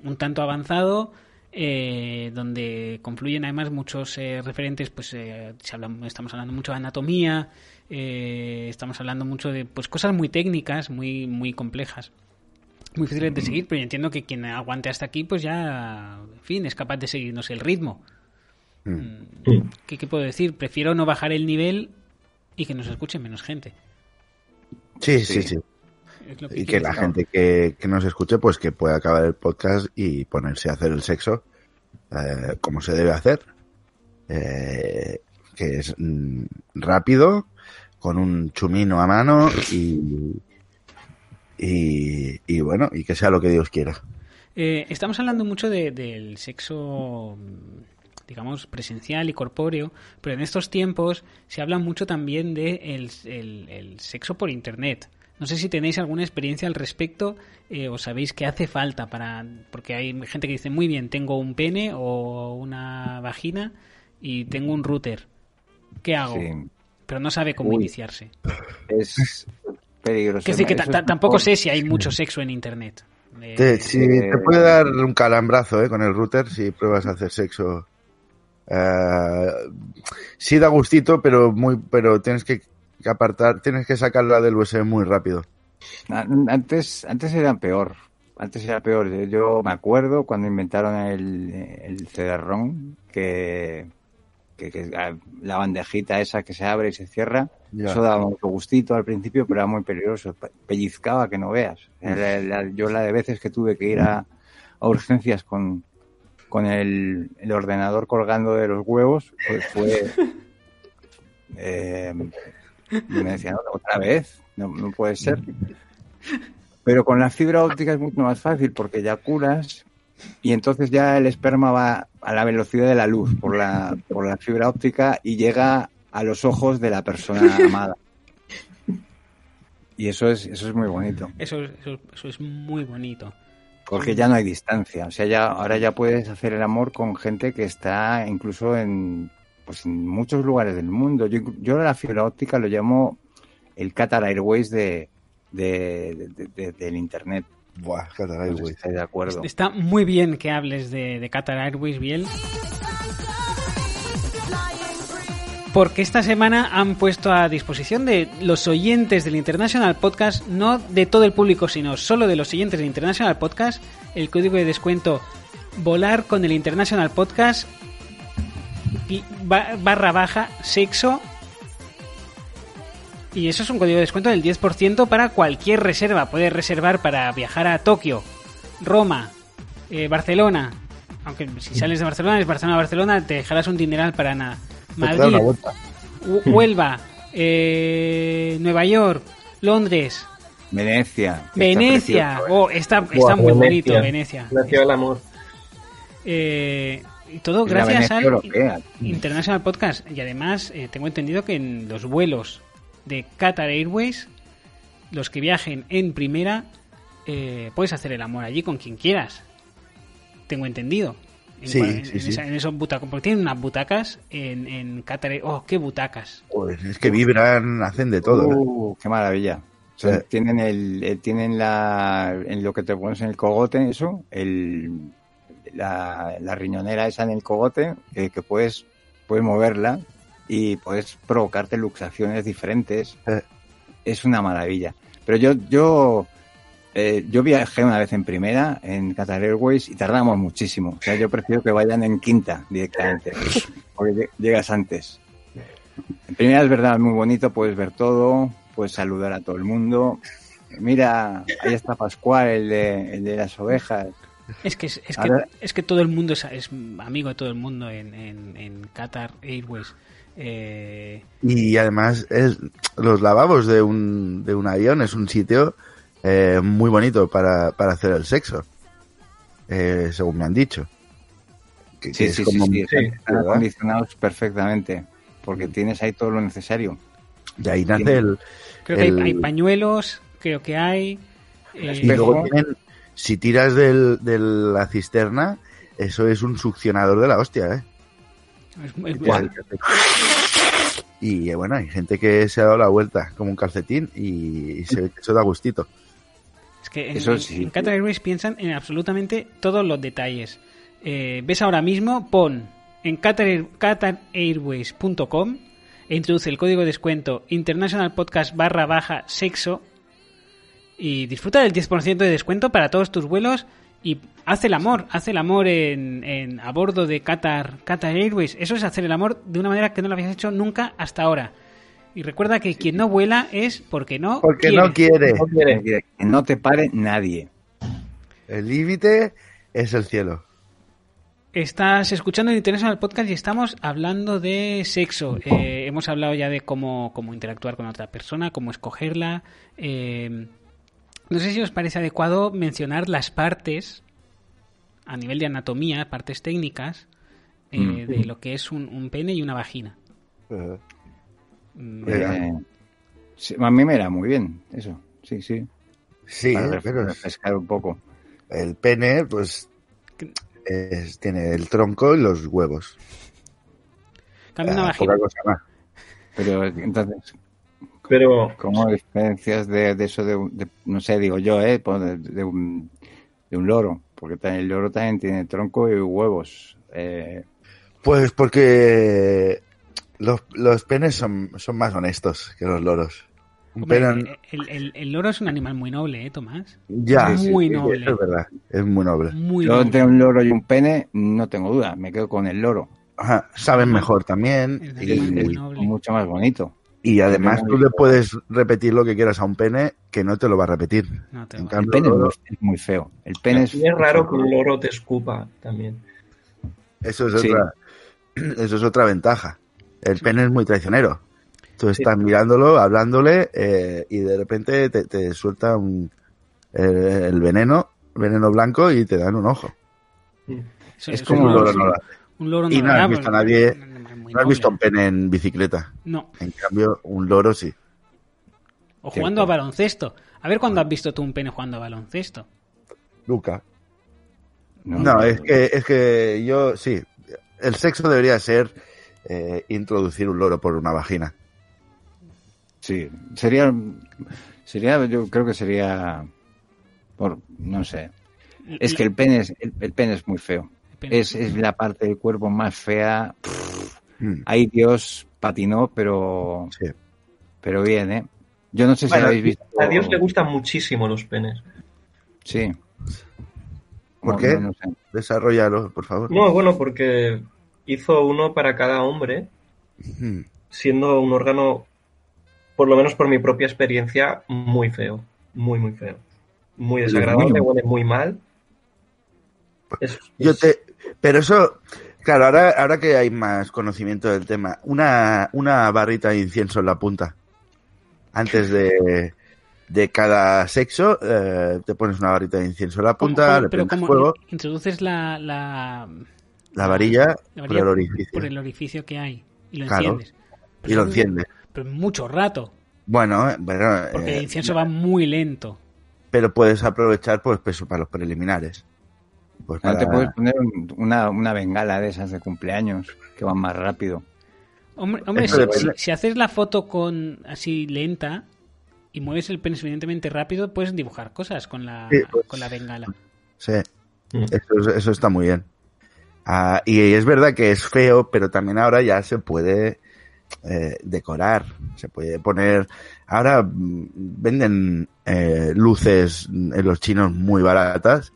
un tanto avanzado. Eh, donde confluyen además muchos referentes, pues estamos hablando mucho de anatomía, eh, estamos hablando mucho de pues cosas muy técnicas, muy, muy complejas. Muy difíciles de seguir, pero yo entiendo que quien aguante hasta aquí, pues ya, en fin, es capaz de seguirnos el ritmo. Mm. Mm, ¿Qué, puedo decir? Prefiero no bajar el nivel y que nos escuche menos gente. Sí, sí, sí. y que la gente que, nos escuche, pues que pueda acabar el podcast y ponerse a hacer el sexo eh, como se debe hacer. Eh, que es mm, rápido, con un chumino a mano y, y, bueno, y que sea lo que Dios quiera. Eh, estamos hablando mucho del sexo, digamos, presencial y corpóreo, pero en estos tiempos se habla mucho también de el, sexo por Internet. No sé si tenéis alguna experiencia al respecto eh, o sabéis que hace falta para... Porque hay gente que dice, muy bien, tengo un pene o una vagina y tengo un router. ¿Qué hago? Pero no sabe cómo iniciarse. Es peligroso. que tampoco sé si hay mucho sexo en Internet. Te, te puede dar un calambrazo ¿eh? con el router si pruebas a hacer sexo. Uh, sí da gustito, pero muy, pero tienes que apartar, tienes que sacarla del USB muy rápido. Antes, antes era peor. Antes era peor. Yo me acuerdo cuando inventaron el, el CD-ROM que que, la bandejita esa que se abre y se cierra, eso daba mucho gustito al principio, pero era muy peligroso, pellizcaba que no veas. yo la de veces que tuve que ir a, urgencias con, con el, ordenador colgando de los huevos, pues fue... Eh, me decían, otra vez, no, no puede ser. Pero con la fibra óptica es mucho más fácil porque ya curas y entonces ya el esperma va a la velocidad de la luz por la, por la fibra óptica y llega a los ojos de la persona amada. Y eso es, eso es muy bonito. Eso, eso, es muy bonito. Porque ya no hay distancia. O sea, ya, ahora ya puedes hacer el amor con gente que está incluso en, pues en muchos lugares del mundo. Yo, yo la fibra óptica lo llamo el Qatar Airways de, de, de- de- del Internet. Buah, Qatar Airways. de acuerdo. Está muy bien que hables de, de Qatar Airways, Biel. Porque esta semana han puesto a disposición de los oyentes del International Podcast, no de todo el público, sino solo de los oyentes del International Podcast, el código de descuento volar con el International Podcast barra baja sexo. Y eso es un código de descuento del 10% para cualquier reserva. Puedes reservar para viajar a Tokio, Roma, eh, Barcelona. Aunque si sales de Barcelona, es Barcelona-Barcelona, te dejarás un dineral para nada. Madrid, Huelva, eh, Nueva York, Londres, Venecia. está Venecia. precioso, ¿eh? Oh, está, está Buah, muy Venecia. bonito Venecia. Ciudad del amor. Eh, y todo Es gracias al europea. International Podcast. Y además, eh, tengo entendido que en los vuelos de Qatar Airways, los que viajen en primera, eh, puedes hacer el amor allí con quien quieras. Tengo entendido. En, Sí, cua- en, sí, sí. esa- en esos butacos. Porque tienen unas butacas en, en Qatar Oh, qué butacas. Pues es que vibran, hacen de todo. Uh, qué maravilla. O sea, Sí. tienen el, tienen la, en lo que te pones en el cogote, eso, el, la, la riñonera esa en el cogote, eh, que puedes, puedes moverla y puedes provocarte luxaciones diferentes. Eh. Es una maravilla. Pero yo, yo, eh, yo viajé una vez en primera en Qatar Airways y tardamos muchísimo. O sea, yo prefiero que vayan en quinta directamente, porque lle- llegas antes. En primera es verdad, muy bonito, puedes ver todo, puedes saludar a todo el mundo. Mira, ahí está Pascual, el de, el de las ovejas. Es que, es, que, es que todo el mundo es, es amigo de todo el mundo en, en, en Qatar Airways. Eh, Y además es los lavabos de un, de un avión es un sitio eh, muy bonito para, para hacer el sexo, eh, según me han dicho. Que- que Sí, es sí, sí, como- sí, sí, están ¿verdad? acondicionados perfectamente, porque tienes ahí todo lo necesario. De ahí nace el... creo que hay, el- hay pañuelos, creo que hay. eh, Y luego Espejo. tienen, si tiras del, de la cisterna, eso es un succionador de la hostia, ¿eh? Es-. Y eh, bueno, hay gente que se ha dado la vuelta como un calcetín y, se eso da gustito. es que en, Eso sí. en Qatar Airways piensan en absolutamente todos los detalles. Eh, ves ahora mismo, pon en Qatar, Air- qatarairways.com e introduce el código de descuento International Podcast barra baja sexo y disfruta del 10% de descuento para todos tus vuelos y haz el amor, haz el amor en, en- a bordo de Qatar, Qatar Airways. Eso es hacer el amor de una manera que no lo habías hecho nunca hasta ahora. Y recuerda que quien no vuela es porque no Porque quiere. no quiere. No quiere. Que no te pare nadie. El límite es el cielo. Estás escuchando el International Podcast y estamos hablando de sexo. Eh, hemos hablado ya de cómo, cómo interactuar con otra persona, cómo escogerla. Eh, no sé si os parece adecuado mencionar las partes a nivel de anatomía, partes técnicas, eh, Mm. de lo que es un, un pene y una vagina. Venga. Eh, sí, a mí me era muy bien, eso. Sí, sí. Sí, para pero refrescar un poco. el pene, pues, es- tiene el tronco y los huevos. Cambia una Ah, vagina. cosa más. Pero entonces, Pero ¿cómo diferencias de, de eso de, un- de- no sé, digo yo, eh, pues de, de un, de un loro? Porque también, el loro también tiene tronco y huevos. Eh, Pues porque los, los penes son, son más honestos que los loros. Hombre, pene- el, el- el loro es un animal muy noble, ¿eh, Tomás? ya, sí, muy sí, noble. es verdad, es muy noble. Muy yo noble. entre un loro y un pene, no tengo duda, me quedo con el loro. Ajá, saben mejor también Es y, Es mucho más bonito. Y además tú le puedes repetir lo que quieras a un pene que no te lo va a repetir. No te En va. El cambio, pene el es loro- muy- es muy feo. El pene es, raro que un loro te escupa también. Eso es Sí. otra, eso es otra ventaja. El pene es muy traicionero. Tú Sí. estás mirándolo, hablándole eh, y de repente te, te suelta un, el, el veneno, veneno blanco y te dan un ojo. Es como un no- loro no lo hace. un loro Y no no has visto a nadie- muy No has noble. visto un pene en bicicleta. No. En cambio, un loro sí. O Cierto. jugando a baloncesto. A ver cuándo has visto tú un pene jugando a baloncesto. Nunca. No, es que, es que yo, sí. El sexo debería ser eh, introducir un loro por una vagina. Sí, sería, sería, yo creo que sería, por, no sé. Es que el pene es, el, el pene es muy feo. Es, es la parte del cuerpo más fea. Mm, Ahí Dios patinó, pero, sí. pero bien, ¿eh? Yo no sé si Bueno, habéis visto. a Dios le gustan muchísimo los penes. Sí. ¿Por No, qué? no, no sé. Desarrollalo, por favor. No, bueno, porque hizo uno para cada hombre, Mm, siendo un órgano, por lo menos por mi propia experiencia, muy feo. Muy, muy feo. Muy desagradable, huele muy mal. Es- Yo es- te, pero eso, claro, ahora, ahora que hay más conocimiento del tema, una, una barrita de incienso en la punta. Antes de, de cada sexo, eh, te pones una barrita de incienso en la ¿Cómo- punta, cómo- le pero prendes como fuego, introduces la, la, la varilla, la por el orificio. por el orificio que hay y lo Claro. enciendes. Pero y lo enciendes. Pero mucho rato, Bueno, eh, bueno, porque eh, el incienso va muy lento. pero puedes aprovechar pues peso para los preliminares. Pues para... te puedes poner un- una, una bengala de esas de cumpleaños que van más rápido. Hombre, hombre si, depende. si- si haces la foto con así lenta y mueves el pene suficientemente rápido, puedes dibujar cosas con la, Sí, pues. con la bengala. Sí, Mm. eso, eso está muy bien. Ah, y es verdad que es feo, pero también ahora ya se puede eh, decorar, se puede poner... Ahora mm, venden eh, luces en los chinos muy baratas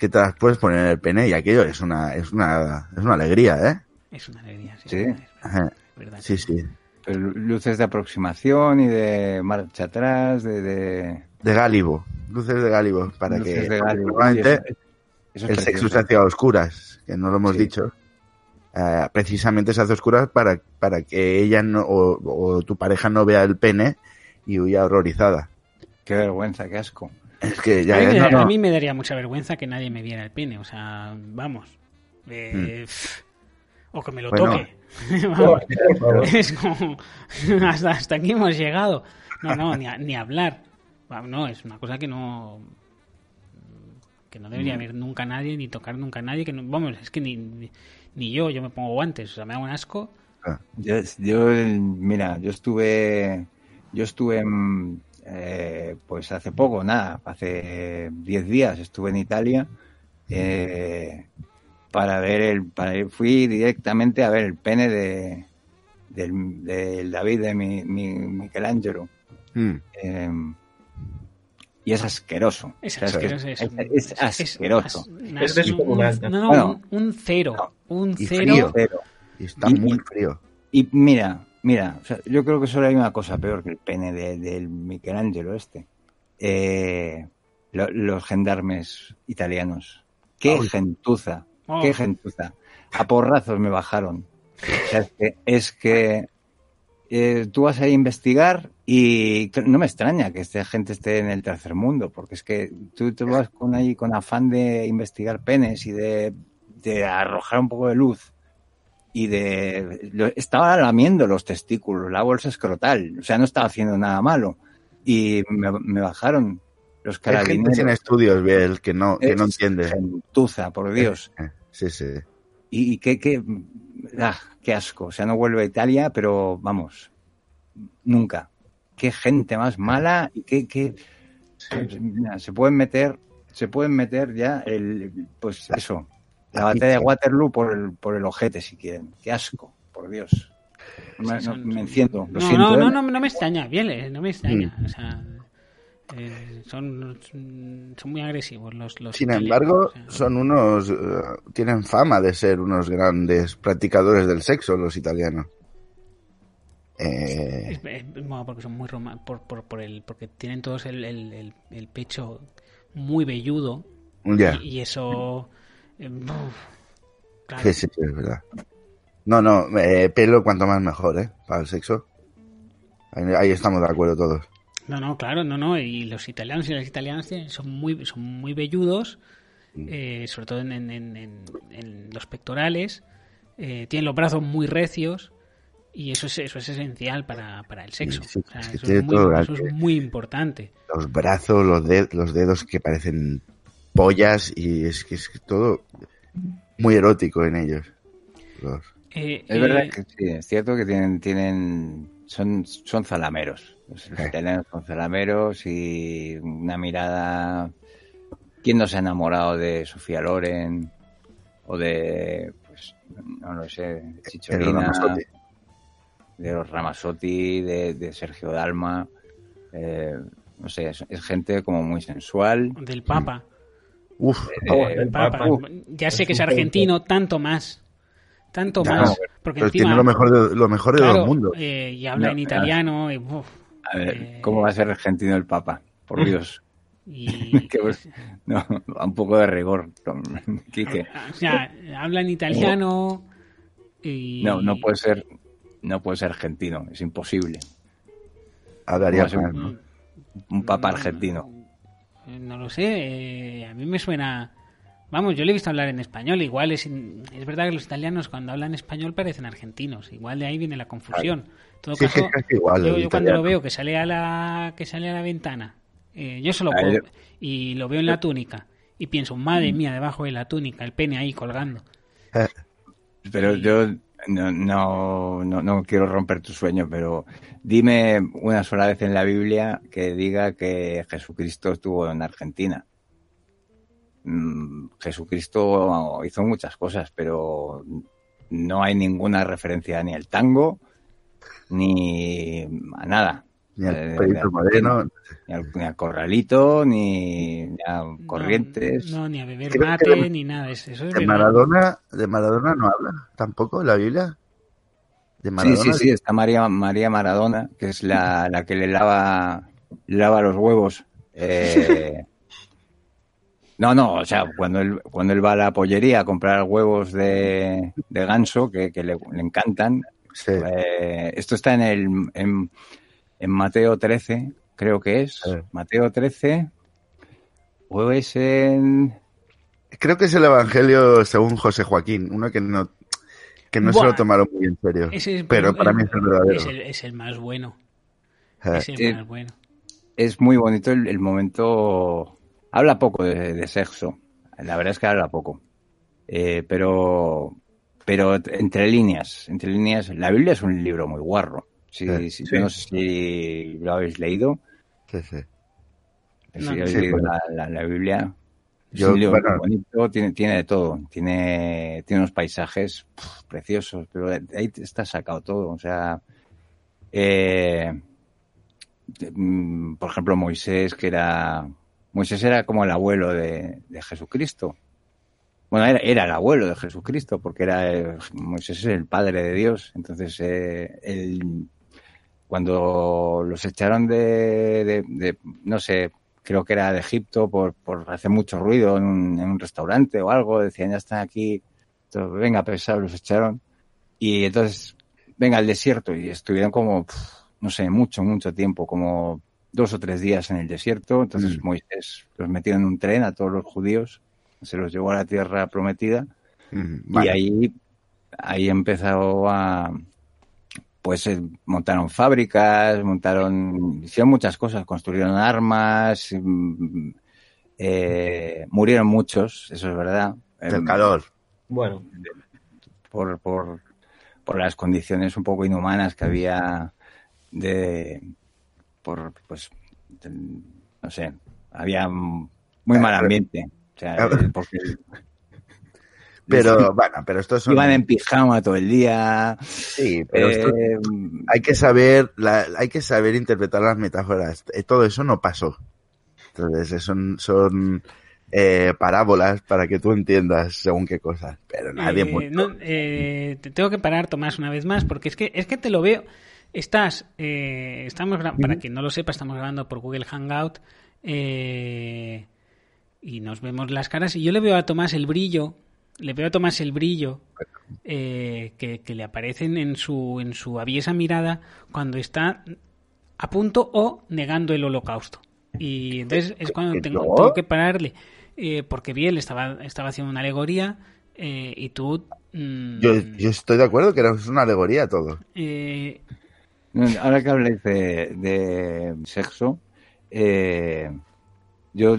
que te las puedes poner en el pene y aquello es una, es una, es una alegría, ¿eh? Es una alegría, sí. Sí. es Ajá. verdad. Sí, sí. Pero luces de aproximación y de marcha atrás, de... de De gálibo, luces de gálibo, para luces que de gálibo. normalmente Eso- eso es el sexo se hace a oscuras, que no lo hemos Sí. dicho. Eh, precisamente se hace a oscuras para, para que ella no, o, o tu pareja no vea el pene y huya horrorizada. Qué vergüenza, qué asco. Es que ya a, mí me, no, da- no. a mí me daría mucha vergüenza que nadie me viera el pene, o sea, vamos. Eh, pff, O que me lo Hmm. Bueno. toque. Vamos. Es como, hasta, hasta aquí hemos llegado. No, no, ni, a- ni hablar. No, es una cosa que no que no Hmm. debería haber nunca nadie, ni tocar nunca a nadie. Que no- vamos, es que ni, ni, ni yo, yo me pongo guantes, o sea, me da un asco. Yo, yo, mira, yo estuve, yo estuve, en, eh, pues hace poco, nada, hace 10 días estuve en Italia eh, para ver el, para ir- fui directamente a ver el pene de del, del David de mi, mi Michelangelo. Mm. Eh, y es asqueroso. Es asqueroso, es, es- es asqueroso. as- Es descomunal. No, no, Bueno. un, un cero. Un Y cero. frío. Y está Y- muy y- frío. Y mira, mira, o sea, yo creo que solo hay una cosa peor que el pene de- del Michelangelo este. Eh, lo- los gendarmes italianos. Qué Ay. gentuza, Oh. qué gentuza. A porrazos me bajaron. O sea, es que, es que eh, tú vas a investigar y no me extraña que esta gente esté en el tercer mundo, porque es que tú te vas con ahí con afán de investigar penes y de, de arrojar un poco de luz y de lo- estaba lamiendo los testículos, la bolsa escrotal, o sea, no estaba haciendo nada malo y me, me bajaron los Hay gente sin carabineros. estudios, Biel, que no, que no entiende. gentuza, por Dios. Eh, Sí, sí. Y, y qué, qué, ah, qué asco. O sea, no vuelve a Italia, pero vamos, nunca. Qué gente más mala y qué, qué mira, se pueden meter, se pueden meter ya el, pues eso, la batalla de Waterloo por el, por el ojete si quieren. Qué asco, por Dios. No me, no- enciendo, lo no, siento. no, ¿eh? no, no, no me extraña, bien, eh, no me extraña. Mm. O sea, eh, son, son muy agresivos los, los Sin embargo, o sea. son unos, eh, tienen fama de ser unos grandes practicadores del sexo, los italianos. Eh, Es- es- bueno, porque son muy roma- por, por, por el, porque tienen todos el, el, el, el pecho muy velludo ya, y, y eso claro. sí, sí, sí, es verdad. No, no, eh, pelo cuanto más mejor, ¿eh? Para el sexo. Ahí, ahí estamos de acuerdo todos. No, no, claro, no, no. Y los italianos y las italianas son muy, son muy velludos, eh, sobre todo en, en- en- los pectorales. eh, tienen los brazos muy recios y eso es, eso es esencial para, para el sexo. Sí, sí, O sea, es que eso, es muy, todo eso es arte. muy importante. Los brazos, los, de- los dedos que parecen pollas y es que es todo muy erótico en ellos. Los- Eh, Es eh, verdad que sí, es cierto que tienen, tienen son, son zalameros. Los italianos son zalameros y una mirada. ¿Quién no se ha enamorado de Sofía Loren? O de, pues, no lo sé, de Chicholina, de los Ramazotti, de, de Sergio Dalma. Eh, no sé, es, es gente como muy sensual. Del Papa. Uf, Eh, El Papa. Uf. Ya sé que es argentino, tanto más. Tanto más. Porque encima. tiene lo mejor de, lo mejor de claro, los mundos. eh, y habla No, en ah. italiano. y, uf, A ver, eh, ¿cómo va a ser argentino el Papa? Por Dios. y- Que, pues, no, un poco de rigor, Quique. o sea, habla en italiano. Y, No, no puede ser, no puede ser argentino, es imposible. Hablaría ¿cómo mal, se- ¿no? Un papa argentino. No lo sé, eh, a mí me suena... Vamos, yo le he visto hablar en español, igual es, es verdad que los italianos cuando hablan español parecen argentinos, igual de ahí viene la confusión. En todo Sí, caso, sí, casi igual, yo, cuando lo veo que sale a la que sale a la ventana, eh, yo solo Ah, puedo, y lo veo en la túnica y pienso, madre mía, debajo de la túnica, el pene ahí colgando. Pero yo no, no, no, quiero romper tu sueño, pero dime una sola vez en la Biblia que diga que Jesucristo estuvo en Argentina. Mm, Jesucristo hizo muchas cosas, pero no hay ninguna referencia ni al tango ni a nada. Ni al Eh, Pedrito Moreno. Ni al, ni al corralito, ni, ni a corrientes. No, no, ni a beber Creo mate, de- ni nada, es- eso es De. Maradona, de Maradona no habla tampoco en la Biblia. De Sí, Maradona. sí, sí, está María, María Maradona, que es la, la que le lava, le lava los huevos. Eh, no, no, o sea, cuando él, cuando él va a la pollería a comprar huevos de, de ganso, que, que le, le encantan, Sí. eh, esto está en, el, en, en Mateo 13, creo que es. Mateo 13, o es en... Creo que es el Evangelio según José Joaquín, uno que no, que no se lo tomaron muy en serio. Ese pero para mí es el verdadero. Es el, es el más bueno. Eh, Es el Sí. más bueno. es muy bonito el, el momento. Habla poco de, de sexo. La verdad es que habla poco. Eh, pero, pero entre líneas, entre líneas, la Biblia es un libro muy guarro. Si, Sí, sí. yo no sé si lo habéis leído. sí, sí. Si No. habéis Sí, leído bueno. la, la- la Biblia. Es Yo, un libro bueno. muy bonito, tiene, tiene de todo. Tiene, tiene unos paisajes preciosos, pero de ahí está sacado todo. O sea, eh, mm, por ejemplo, Moisés, que era. Moisés era como el abuelo de, de Jesucristo. Bueno, era, era el abuelo de Jesucristo, porque era el- Moisés es el padre de Dios. Entonces, eh, él, cuando los echaron de, de- de- no sé, creo que era de Egipto por, por hacer mucho ruido en un, en un restaurante o algo, decían, ya están aquí, entonces, venga, pesados, los echaron. Y entonces, venga al desierto, y estuvieron como, pf, no sé, mucho, mucho tiempo, como dos o tres días en el desierto. Entonces Mm. Moisés los metió en un tren a todos los judíos, se los llevó a la tierra prometida. Mm, Y vale. ahí, ahí empezó a, pues eh, montaron fábricas, montaron, hicieron muchas cosas, construyeron armas, mm, eh, murieron muchos, eso es verdad. Del Em, calor. Bueno, por, por, por las condiciones un poco inhumanas que había de, por, pues, de- no sé, había muy mal ambiente. O sea, eh, porque Pero, bueno, pero esto son... iban en pijama todo el día. Sí, pero esto- eh, hay que saber, la- hay que saber interpretar las metáforas. Eh, Todo eso no pasó. Entonces, eh, son, son eh, parábolas para que tú entiendas según qué cosas. Pero nadie Eh, no, eh, te tengo que parar, Tomás, una vez más, porque es que, es que te lo veo. Estás, eh, estamos gra- para quien no lo sepa, estamos grabando por Google Hangout eh, y nos vemos las caras y yo le veo a Tomás el brillo, le veo a Tomás el brillo eh, que, que le aparecen en su, en su aviesa mirada cuando está a punto o negando el holocausto. Y entonces es cuando ¿Que tengo, que pararle, eh, porque bien, estaba, estaba haciendo una alegoría eh, y tú... mm, Yo, yo estoy de acuerdo que era- es una alegoría todo. eh, Ahora que habláis de, de sexo, eh, yo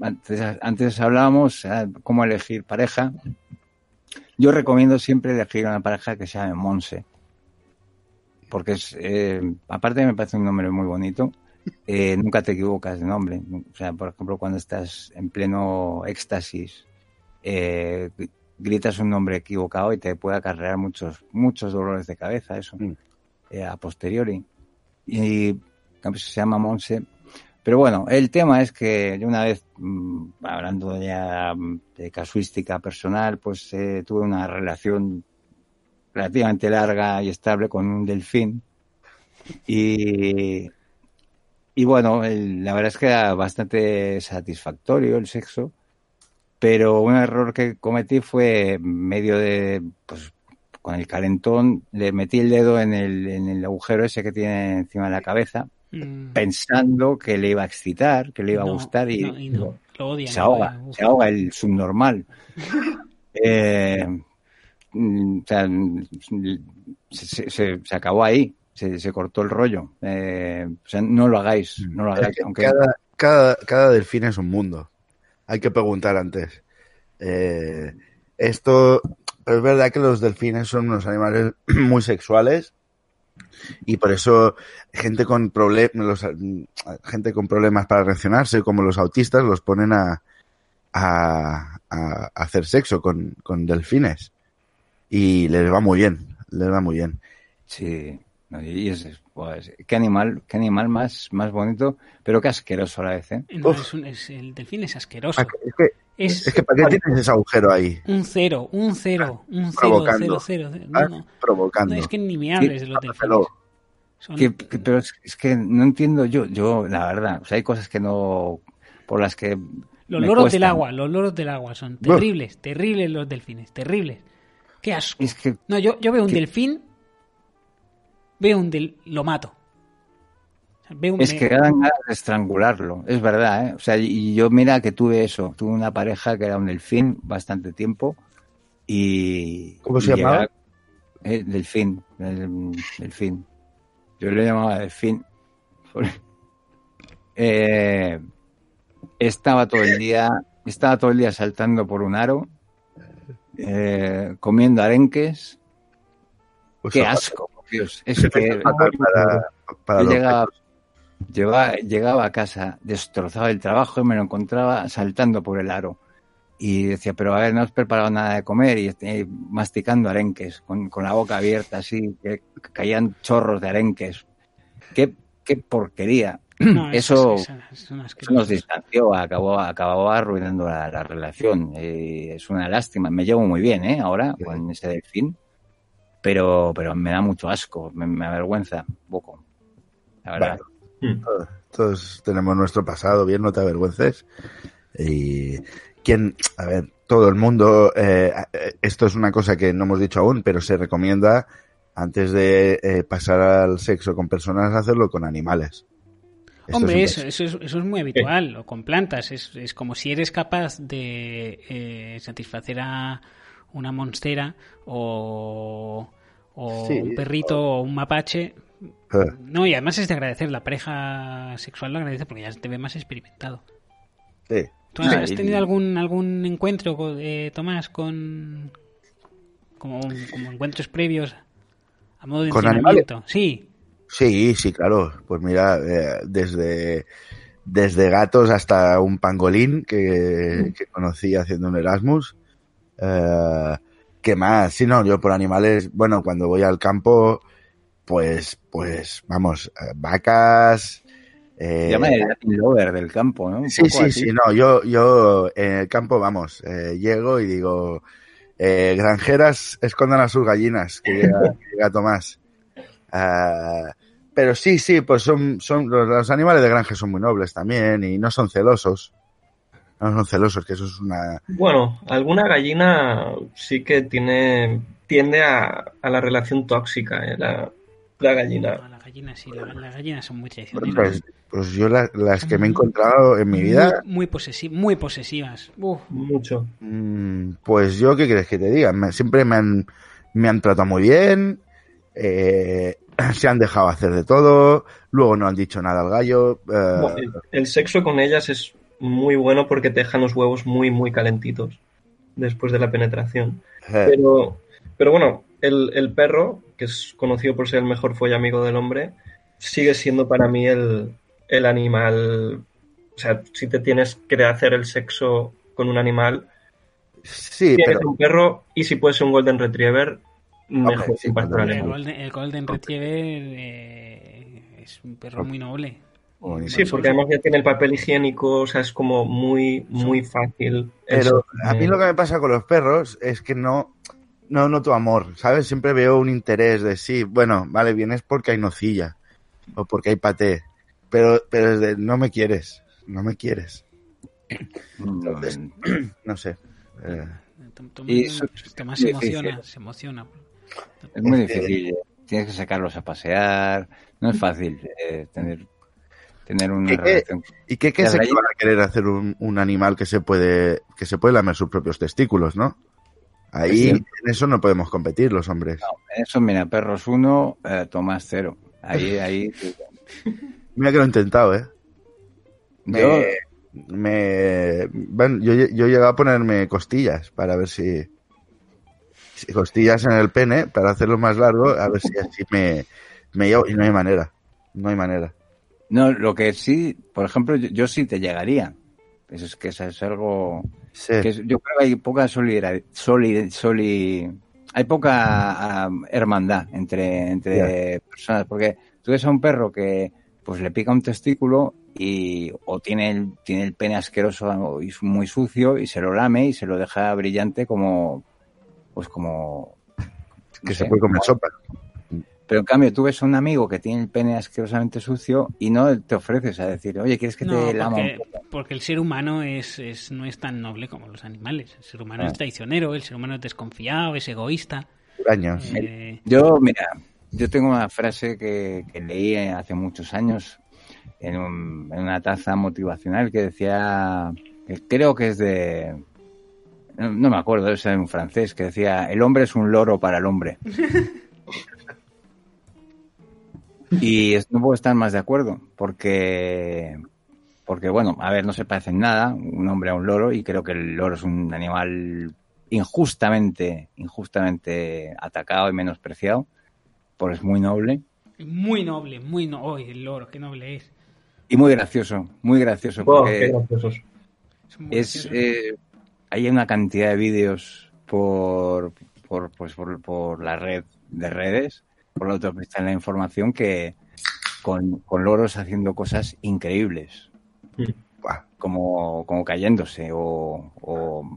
antes, antes hablábamos eh, cómo elegir pareja. Yo recomiendo siempre elegir una pareja que se llame Monse. porque es, eh, aparte me parece un nombre muy bonito, eh, nunca te equivocas de nombre. O sea, por ejemplo, cuando estás en pleno éxtasis, eh, gritas un nombre equivocado y te puede acarrear muchos, muchos dolores de cabeza, eso, Mm. eh, a posteriori. Y pues, se llama Monse. Pero bueno, el tema es que una vez, mm, hablando ya mm, de casuística personal, pues eh, tuve una relación relativamente larga y estable con un delfín. Y, y bueno, la verdad es que era bastante satisfactorio el sexo, pero un error que cometí fue en medio de, pues, con el calentón, le metí el dedo en el, en el agujero ese que tiene encima de la cabeza, Mm, pensando que le iba a excitar, que le iba a gustar y, no, y no, lo odian. se ahoga, se ahoga el subnormal. Eh, mm, o sea, mm, se, se- se- acabó ahí, se, se cortó el rollo. Eh, o sea, no lo hagáis, no lo hagáis, aunque cada, cada, cada delfín es un mundo. Hay que preguntar antes. Eh, esto es verdad que los delfines son unos animales muy sexuales y por eso gente con problemas, gente con problemas para reaccionarse, como los autistas, los ponen a, a, a hacer sexo con, con delfines y les va muy bien, les va muy bien. sí. Y es, pues, qué animal, qué animal más, más bonito, pero qué asqueroso a la vez, ¿eh? No, es un- es- el delfín es asqueroso. Ah, Es que, Es es que ¿para qué tienes ese agujero ahí? un cero, un cero, un cero, Provocando. cero, cero. cero. Ah, No, no, Provocando. no, es que ni me hables de los delfines. Son- Que- que- pero es, es que no entiendo yo, yo, la verdad, o sea, hay cosas que no, por las que Los me loros del cuestan. agua, los loros del agua son terribles, terribles los delfines, terribles. Qué asco. Es que No, yo, yo veo un delfín, veo un del, lo mato. Es me- que dan ganas de estrangularlo, es verdad, ¿eh? O sea, y yo mira que tuve eso, tuve una pareja que era un delfín bastante tiempo y... ¿Cómo se y llamaba? llegaba- eh, delfín, el- delfín. Yo le llamaba delfín. Eh, estaba todo el día, estaba todo el día saltando por un aro, eh, comiendo arenques. Pues Qué asco, Dios. Es que para, para llegaba, llegaba, llegaba a casa destrozado del trabajo y me lo encontraba saltando por el aro. Y decía, pero a ver, no has preparado nada de comer y estoy masticando arenques con, con la boca abierta así, que caían chorros de arenques. Qué, qué porquería. no, eso, es- es- es un eso asqueroso. nos distanció, acabó, acabó arruinando la, la relación. Eh, es una lástima. Me llevo muy bien, ¿eh? Ahora con ese delfín. Pero, pero me da mucho asco, me, me avergüenza un poco. La verdad. Mm. Todos, todos tenemos nuestro pasado, bien, no te avergüences. Y quién, a ver, todo el mundo, eh, esto es una cosa que no hemos dicho aún, pero se recomienda antes de eh, pasar al sexo con personas hacerlo con animales. Esto Hombre, es eso, eso, es, eso es muy habitual, o con plantas. Es, es como si eres capaz de eh, satisfacer a una monstera o, o Sí, un perrito o un mapache. Eh, No, y además es de agradecer. La pareja sexual lo agradece porque ya te ve más experimentado. sí. ¿Tú has, Ah, has y- tenido algún algún encuentro, eh, Tomás, con como, como encuentros previos a modo de ¿Con entrenamiento? Sí. Sí, sí, claro. Pues mira, eh, desde, desde gatos hasta un pangolín que, que conocí haciendo un Erasmus. Eh, ¿Qué más? Sí, no, yo por animales, bueno, cuando voy al campo, pues, pues, vamos, eh, vacas. eh, llama el Latin Lover del campo, ¿no? Un Sí, sí, así. sí, no, yo, yo en el campo, vamos, eh, llego y digo, eh, granjeras escondan a sus gallinas, que llega, que llega Tomás. Pero sí, sí, pues son, son, los, los animales de granja son muy nobles también y no son celosos. No son celosos, que eso es una... Bueno, alguna gallina sí que tiene tiende a, a la relación tóxica, ¿eh? la, la gallina. No, las gallinas sí, la- las gallinas son muy Pues, traicioneras. pues yo la- las que me he encontrado en mi vida, Muy, muy, posesi- muy posesivas. Uf. Mucho. Mm, Pues yo, ¿qué quieres que te diga? Me- siempre me han, me han tratado muy bien, eh, se han dejado hacer de todo, luego no han dicho nada al gallo. eh, Bueno, el, el sexo con ellas es muy bueno porque te dejan los huevos muy, muy calentitos después de la penetración. eh, Pero, pero bueno, el, el perro, que es conocido por ser el mejor follamigo del hombre, sigue siendo para mí el, el animal. O sea, si te tienes que hacer el sexo con un animal, Sí, tienes pero un perro y si puede ser un Golden Retriever, mejor sí, pastor totalmente. El. Golden, el Golden Retriever eh, es un perro muy noble. Sí, porque además ya tiene el papel higiénico, o sea, es como muy, muy fácil. Pero a mí lo que me pasa con los perros es que no, no noto amor, ¿sabes? Siempre veo un interés de sí, bueno, vale, vienes porque hay nocilla o porque hay paté, pero, pero es de no me quieres, no me quieres, Entonces, no sé. eh, Y Tomás se emociona, se emociona. Es muy difícil. eh. Tienes que sacarlos a pasear. No es fácil eh, tener, tener una ¿Qué- qué? relación. ¿Y qué, qué se van a querer hacer un, un animal que se puede que se puede lamer sus propios testículos, ¿no? Ahí Es en eso no podemos competir los hombres. Eso, mira, perros uno, eh, Tomás cero. Ahí, ahí. Mira que lo he intentado, ¿eh? Me, Yo, me- bueno, yo, yo llegué a ponerme costillas para ver si, si- costillas en el pene para hacerlo más largo, a ver si así me, me llevo y no hay manera, no hay manera. No, lo que sí, por ejemplo, yo, yo sí te llegaría. Eso es que eso es algo. Sí, que es- yo creo que hay poca solidaridad. Soli, soli- hay poca hermandad entre, entre personas. Porque tú ves a un perro que pues le pica un testículo y o tiene el, tiene el pene asqueroso y muy sucio y se lo lame y se lo deja brillante como pues como que no se sé, puede comer sopa. Pero en cambio tú ves a un amigo que tiene el pene asquerosamente sucio y no te ofreces a decir oye quieres que No, te lama un porque, el ser humano es, es- no es tan noble como los animales. El ser humano Ah. es traicionero, el ser humano es desconfiado, es egoísta. Años. Eh, Yo, mira, yo tengo una frase que, que leí hace muchos años en, un- en una taza motivacional que decía, que creo que es de, no, no me acuerdo, es en francés, que decía, el hombre es un loro para el hombre. y no puedo estar más de acuerdo, porque, porque bueno, a ver, no se parecen nada, un hombre a un loro, y creo que el loro es un animal injustamente, injustamente atacado y menospreciado, porque es muy noble muy noble, muy noble. el loro, qué noble es. y muy gracioso, muy gracioso, Oh, porque qué. Es eh, hay una cantidad de vídeos por, por, pues por, por la red de redes, por la autopista de la información, que con, con loros haciendo cosas increíbles, Buah, como, como cayéndose o, o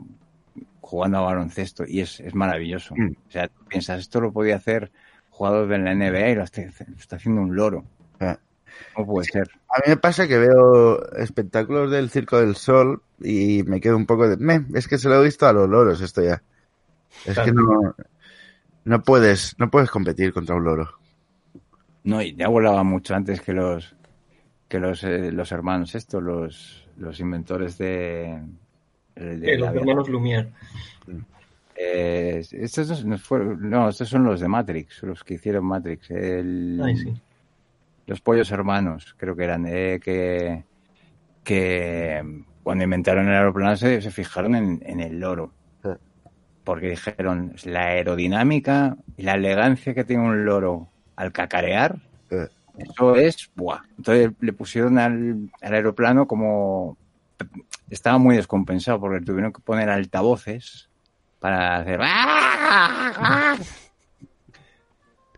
jugando a baloncesto, y es, es maravilloso. Mm. O sea, piensas, esto lo podía hacer jugador de la NBA y lo está, lo está haciendo un loro. eh. ¿Cómo puede ser? A mí me pasa que veo espectáculos del Circo del Sol y me quedo un poco de... "Meh, es que se lo he visto a los loros esto ya. Es que no, no puedes no puedes competir contra un loro. No, y ya volaba mucho antes que los que los, eh, los hermanos estos, los, los inventores de, de Eh, la los hermanos Lumière. Eh, estos no- no fueron- no, estos son los de Matrix, los que hicieron Matrix. El- Ay, sí. Los pollos hermanos, creo que eran, eh, que, que cuando inventaron el aeroplano se, se fijaron en, en el loro. Porque dijeron, la aerodinámica y la elegancia que tiene un loro al cacarear, Eh, eso es, ¡buah! Entonces le pusieron al, al aeroplano como... Estaba muy descompensado porque tuvieron que poner altavoces para hacer...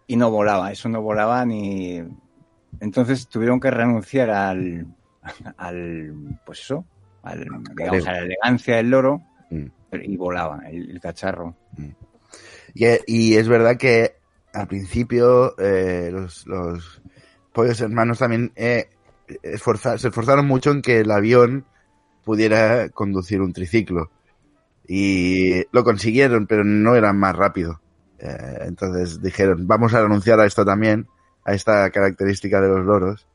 Y no volaba, eso no volaba ni... Entonces tuvieron que renunciar al... al pues eso, al, digamos, a la elegancia del loro mm. Y volaba el, el cacharro. Y, y es verdad que al principio eh, los, los pollos hermanos también eh, esforza- se esforzaron mucho en que el avión pudiera conducir un triciclo. Y lo consiguieron, pero no eran más rápido. Eh, entonces dijeron, vamos a renunciar a esto también, a esta característica de los loros,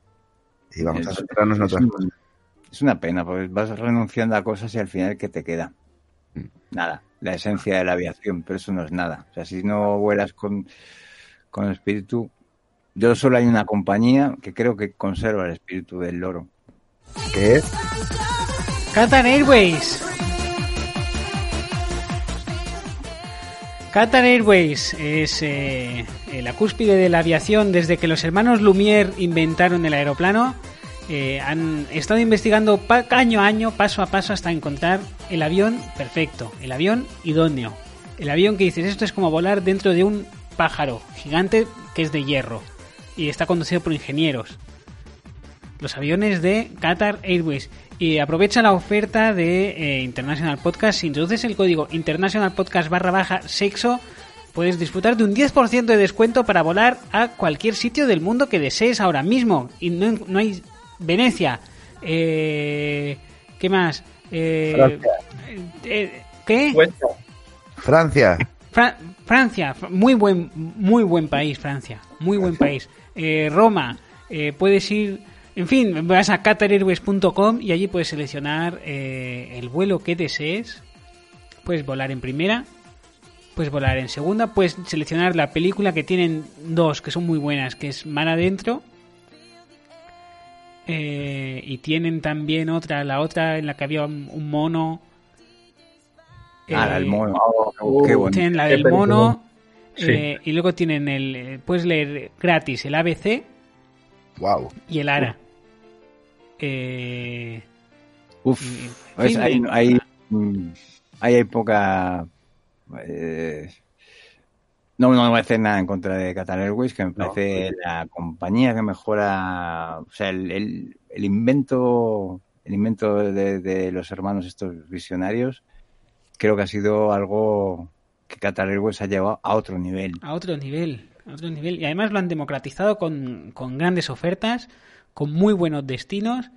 y vamos a Es- centrarnos en otras cosas. es una pena, porque vas renunciando a cosas y al final, ¿qué te queda? Nada, la esencia de la aviación, pero eso no es nada. O sea, si no vuelas con, con espíritu... Yo solo hay una compañía que creo que conserva el espíritu del loro. ¿Qué es? Qatar Airways. Qatar Airways es eh, la cúspide de la aviación desde que los hermanos Lumière inventaron el aeroplano. Eh, han estado investigando año a año, paso a paso, hasta encontrar el avión perfecto, el avión idóneo. El avión que dices, esto es como volar dentro de un pájaro gigante que es de hierro y está conducido por ingenieros. Los aviones de Qatar Airways. Y aprovecha la oferta de eh, International Podcast. Si introduces el código International Podcast barra baja sexo, puedes disfrutar de un 10% de descuento para volar a cualquier sitio del mundo que desees ahora mismo. Y no, no hay Venecia. Eh, ¿Qué más? Eh, Francia. eh, ¿Qué? Francia. Fra- Francia, muy buen, muy buen país, Francia, muy buen país. Eh, Roma, eh, puedes ir, en fin, vas a qatarairways.com y allí puedes seleccionar eh, el vuelo que desees. Puedes volar en primera, puedes volar en segunda, puedes seleccionar la película que tienen dos que son muy buenas, que es Mar Adentro. Eh, y tienen también otra, la otra en la que había un, un mono. Ah, Eh, el mono. Oh, qué bonito. tienen la del mono Sí. eh, y luego tienen el eh, puedes leer gratis el ABC Wow. y el ARA Eh, Uf, pues hay, de- hay, mm, ahí hay poca... no, no voy a hacer nada en contra de Qatar Airways, que me parece la compañía que mejora, o sea, el, el, el invento, el invento de, de los hermanos estos visionarios, creo que ha sido algo que Qatar Airways ha llevado a otro nivel. a otro nivel a otro nivel. Y además lo han democratizado con, con grandes ofertas con muy buenos destinos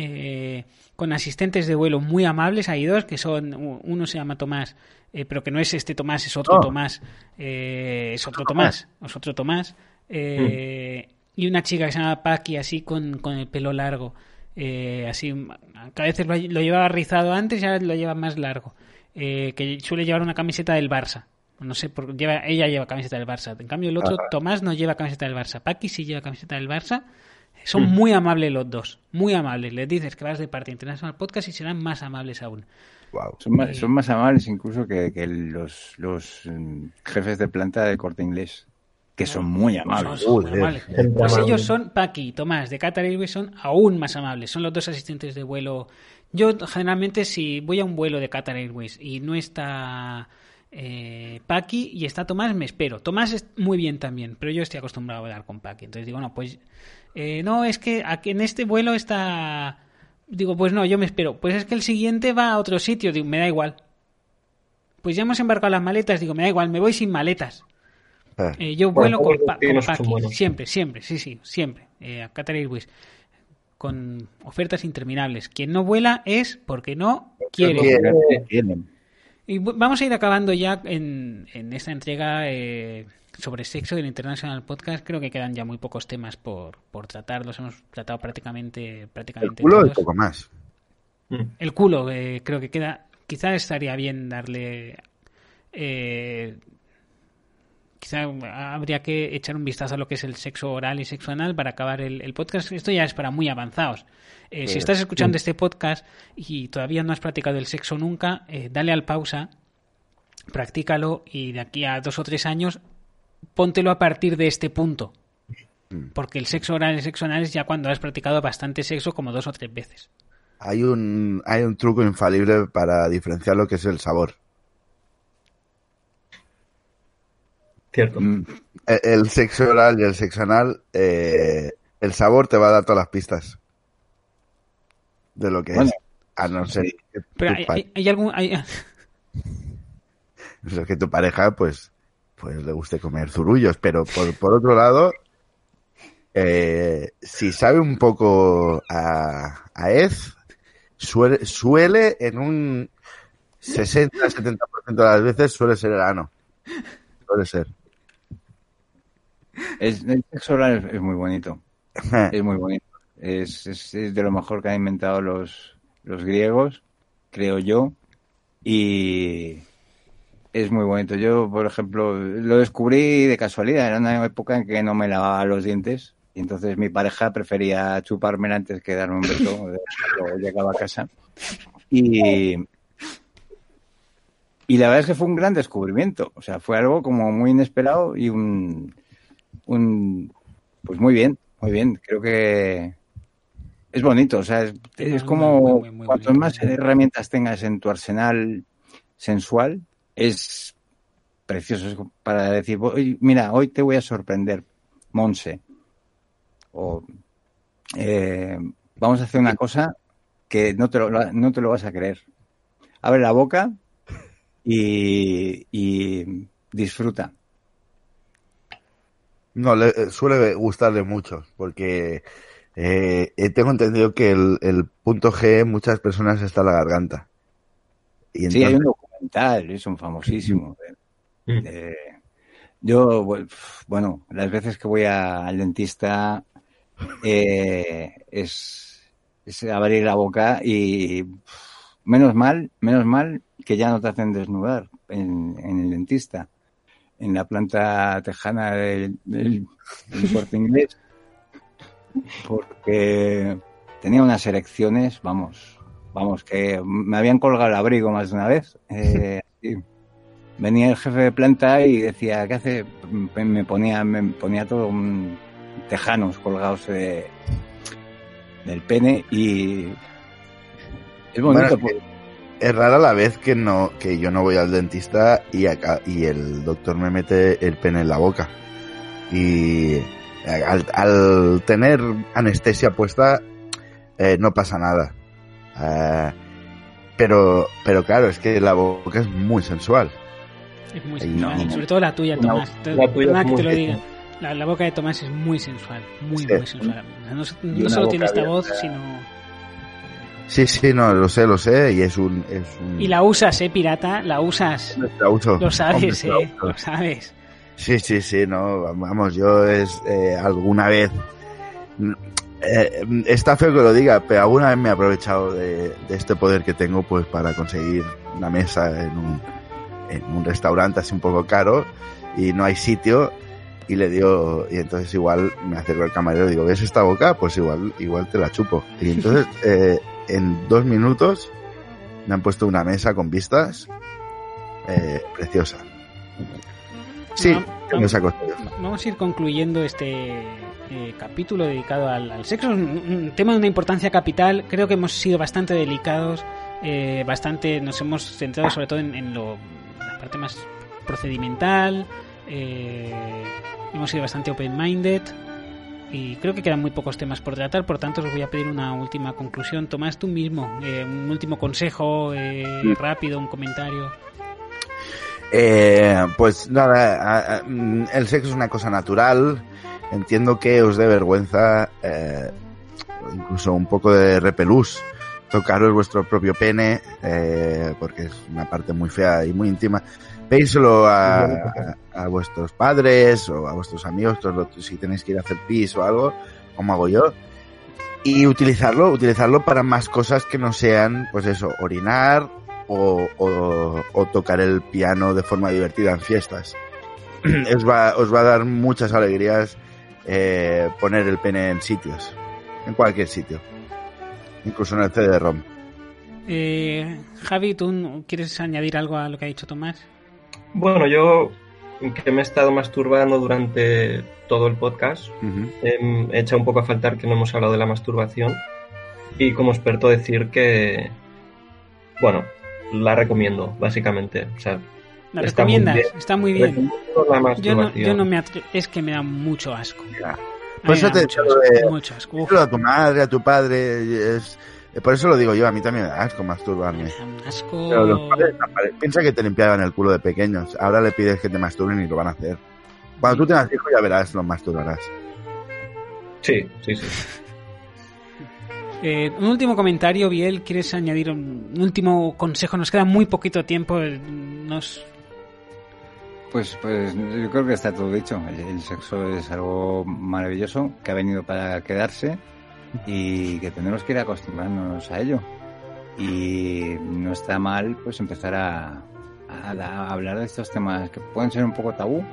eh, con asistentes de vuelo muy amables hay dos que son uno se llama Tomás eh, pero que no es este Tomás es otro Oh. Tomás eh, es otro Tomás es otro Tomás eh, y una chica que se llama Paqui así con, con el pelo largo eh, así a veces lo, lo llevaba rizado antes y ahora lo lleva más largo eh, que suele llevar una camiseta del Barça no sé, por, lleva, ella lleva camiseta del Barça. En cambio, el otro, Tomás, no lleva camiseta del Barça. Paqui sí lleva camiseta del Barça. Son muy amables los dos. Muy amables. Les dices que vas de parte de International Podcast y serán más amables aún. Wow. Son más, son más amables incluso que, que los, los mm, jefes de planta de corte inglés, que son muy amables. Son amables. Pues ellos son, Paqui y Tomás de Qatar Airways son aún más amables. Son los dos asistentes de vuelo. Yo generalmente si voy a un vuelo de Qatar Airways y no está eh, Paqui y está Tomás, me espero. Tomás es muy bien también, pero yo estoy acostumbrado a volar con Paqui. Entonces digo, no, pues eh, no, es que aquí en este vuelo está... Digo, pues no, yo me espero. Pues es que el siguiente va a otro sitio. Digo, me da igual. Pues ya hemos embarcado las maletas. Digo, me da igual, me voy sin maletas. Eh, Eh, yo Bueno, vuelo con, con siempre, siempre, sí, sí, siempre. Eh, a Qatar Airways con ofertas interminables. Quien no vuela es porque no quiere. quiere. Y vamos a ir acabando ya en, en esta entrega eh, sobre sexo del International Podcast. Creo que quedan ya muy pocos temas por, por tratar. Los hemos tratado prácticamente, El prácticamente culo y todos. poco más. Mm. El culo, eh, creo que queda. Quizá estaría bien darle. eh, quizá habría que echar un vistazo a lo que es el sexo oral y sexo anal para acabar el, el podcast. Esto ya es para muy avanzados. Eh, si Sí. estás escuchando este podcast y todavía no has practicado el sexo nunca, eh, dale al pausa, practícalo y de aquí a dos o tres años póntelo a partir de este punto. Porque el sexo oral y sexo anal es ya cuando has practicado bastante sexo, como dos o tres veces. Hay un, hay un truco infalible para diferenciar lo que es el sabor. Cierto. Mm, El, el sexo oral y el sexo anal, eh, el sabor te va a dar todas las pistas de lo que Bueno, es. A no ser que, Pero hay, hay- hay algún... hay- que tu pareja, pues, pues le guste comer zurullos. Pero por, por otro lado, eh, si sabe un poco a, a Ez, suele, suele en un 60-70% de las veces suele ser el ano. Suele ser. es, el sexo oral es, es muy bonito. Es muy bonito. Es, es, es de lo mejor que han inventado los, los griegos, creo yo. Y es muy bonito. Yo, por ejemplo, lo descubrí de casualidad. Era una época en que no me lavaba los dientes. Y entonces mi pareja prefería chupármela antes que darme un beso. Luego llegaba a casa. Y, y la verdad es que fue un gran descubrimiento. O sea, fue algo como muy inesperado y un, un pues muy bien, muy bien. Creo que es bonito. O sea, es, es como muy, más herramientas tengas en tu arsenal sensual, es precioso. Para decir, "Voy- mira, hoy te voy a sorprender, Monse. O eh, vamos a hacer una cosa que no te lo, no te lo vas a creer. Abre la boca y, y disfruta. No, le, eh, suele gustarle mucho, porque eh, eh, tengo entendido que el, el punto G en muchas personas está en la garganta. Y Sí, hay un documental, es un famosísimo. Eh, yo, bu- bueno, las veces que voy a- al dentista eh, es, es abrir la boca y menos mal, menos mal que ya no te hacen desnudar en, en el dentista. En la planta tejana del, del, del corte inglés. Porque tenía unas erecciones, vamos, vamos, que me habían colgado el abrigo más de una vez. Eh, y venía el jefe de planta y decía, ¿qué hace? Me ponía, me ponía todo un tejanos colgados de, del pene y es bonito. Bueno, es que es rara la vez que no que yo no voy al dentista y acá, y el doctor me mete el pene en la boca y al, al tener anestesia puesta eh, no pasa nada Eh, pero pero claro es que la boca es muy sensual Es muy sensual. no. Sobre todo la tuya, Tomás. La tuya que te lo diga. La, la boca de Tomás es muy sensual. Muy, Sí. muy sensual. O sea, no, solo tiene esta voz, sino... sí sí no lo sé lo sé y es un es un Y la usas, ¿eh, pirata? La usas. la uso. Lo sabes, Hombre, ¿eh? Lo sabes. Sí, sí, sí, no, vamos, yo es eh, alguna vez eh, está feo que lo diga, pero alguna vez me he aprovechado de, de este poder que tengo pues para conseguir una mesa en un, en un restaurante así un poco caro y no hay sitio y le dio y entonces igual me acerco al camarero y digo ves esta boca pues igual igual te la chupo y entonces eh, en dos minutos me han puesto una mesa con vistas eh, preciosa. Sí Vam- tengo esa cosa yo. Vamos a ir concluyendo este eh, capítulo dedicado al, al sexo. Un, un tema de una importancia capital. Creo que hemos sido bastante delicados. eh, bastante nos hemos centrado sobre todo en, en lo, la parte más procedimental. eh, hemos sido bastante open-minded. Y creo que quedan muy pocos temas por tratar, por tanto os voy a pedir una última conclusión. Tomás tú mismo, eh, un último consejo eh, Mm. rápido, un comentario. Eh, pues nada, mm, el sexo es una cosa natural. Entiendo que os dé vergüenza, eh, incluso un poco de repelús, tocaros vuestro propio pene, eh, porque es una parte muy fea y muy íntima. Pedírselo a, a- a vuestros padres o a vuestros amigos, si tenéis que ir a hacer pis o algo, como hago yo. Y utilizarlo, utilizarlo para más cosas que no sean, pues eso, orinar o, o- o tocar el piano de forma divertida en fiestas. os, va, os va a dar muchas alegrías eh, poner el pene en sitios, en cualquier sitio, incluso en el CD-ROM. Eh, Javi, ¿tú quieres añadir algo a lo que ha dicho Tomás? Bueno, yo que me he estado masturbando durante todo el podcast. Em, he echado un poco a faltar que no hemos hablado de la masturbación y como experto decir que, bueno, la recomiendo, básicamente. O sea, ¿La Está muy recomiendas? bien. Está muy bien. Yo no, yo no me Es que me da mucho asco. Ya. Por eso me da te mucho asco, de- mucho asco. Uf, a tu madre, a tu padre, es... por eso lo digo yo, a mí también me da asco masturbarme. me da un asco. Pero los padres, piensa que te limpiaban el culo de pequeños, ahora le pides que te masturben y lo van a hacer. Cuando tú tengas hijos ya verás, los masturbarás. Sí, sí, sí. Eh, un último comentario, Biel. ¿Quieres añadir un, un último consejo? Nos queda muy poquito tiempo. eh, Nos... Pues, pues yo creo que está todo dicho. El, sexo es algo maravilloso que ha venido para quedarse y que tenemos que ir acostumbrarnos a ello. Y no está mal pues empezar a, hablar de estos temas que pueden ser un poco tabú,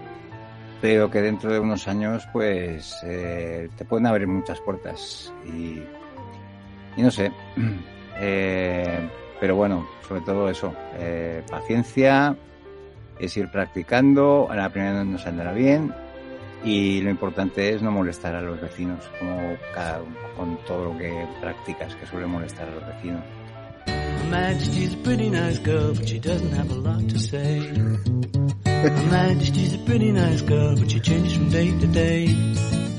pero que dentro de unos años pues eh, te pueden abrir muchas puertas. Y, y no sé. Eh, pero bueno, sobre todo eso, eh, paciencia, es ir practicando, a la bien y lo importante es no molestar a los vecinos, como cada, con todo lo que practicas, que suele molestar a los vecinos. Majesty's a pretty nice girl, but she doesn't have a lot to say. Majesty's a pretty nice girl, but she changes from day to day.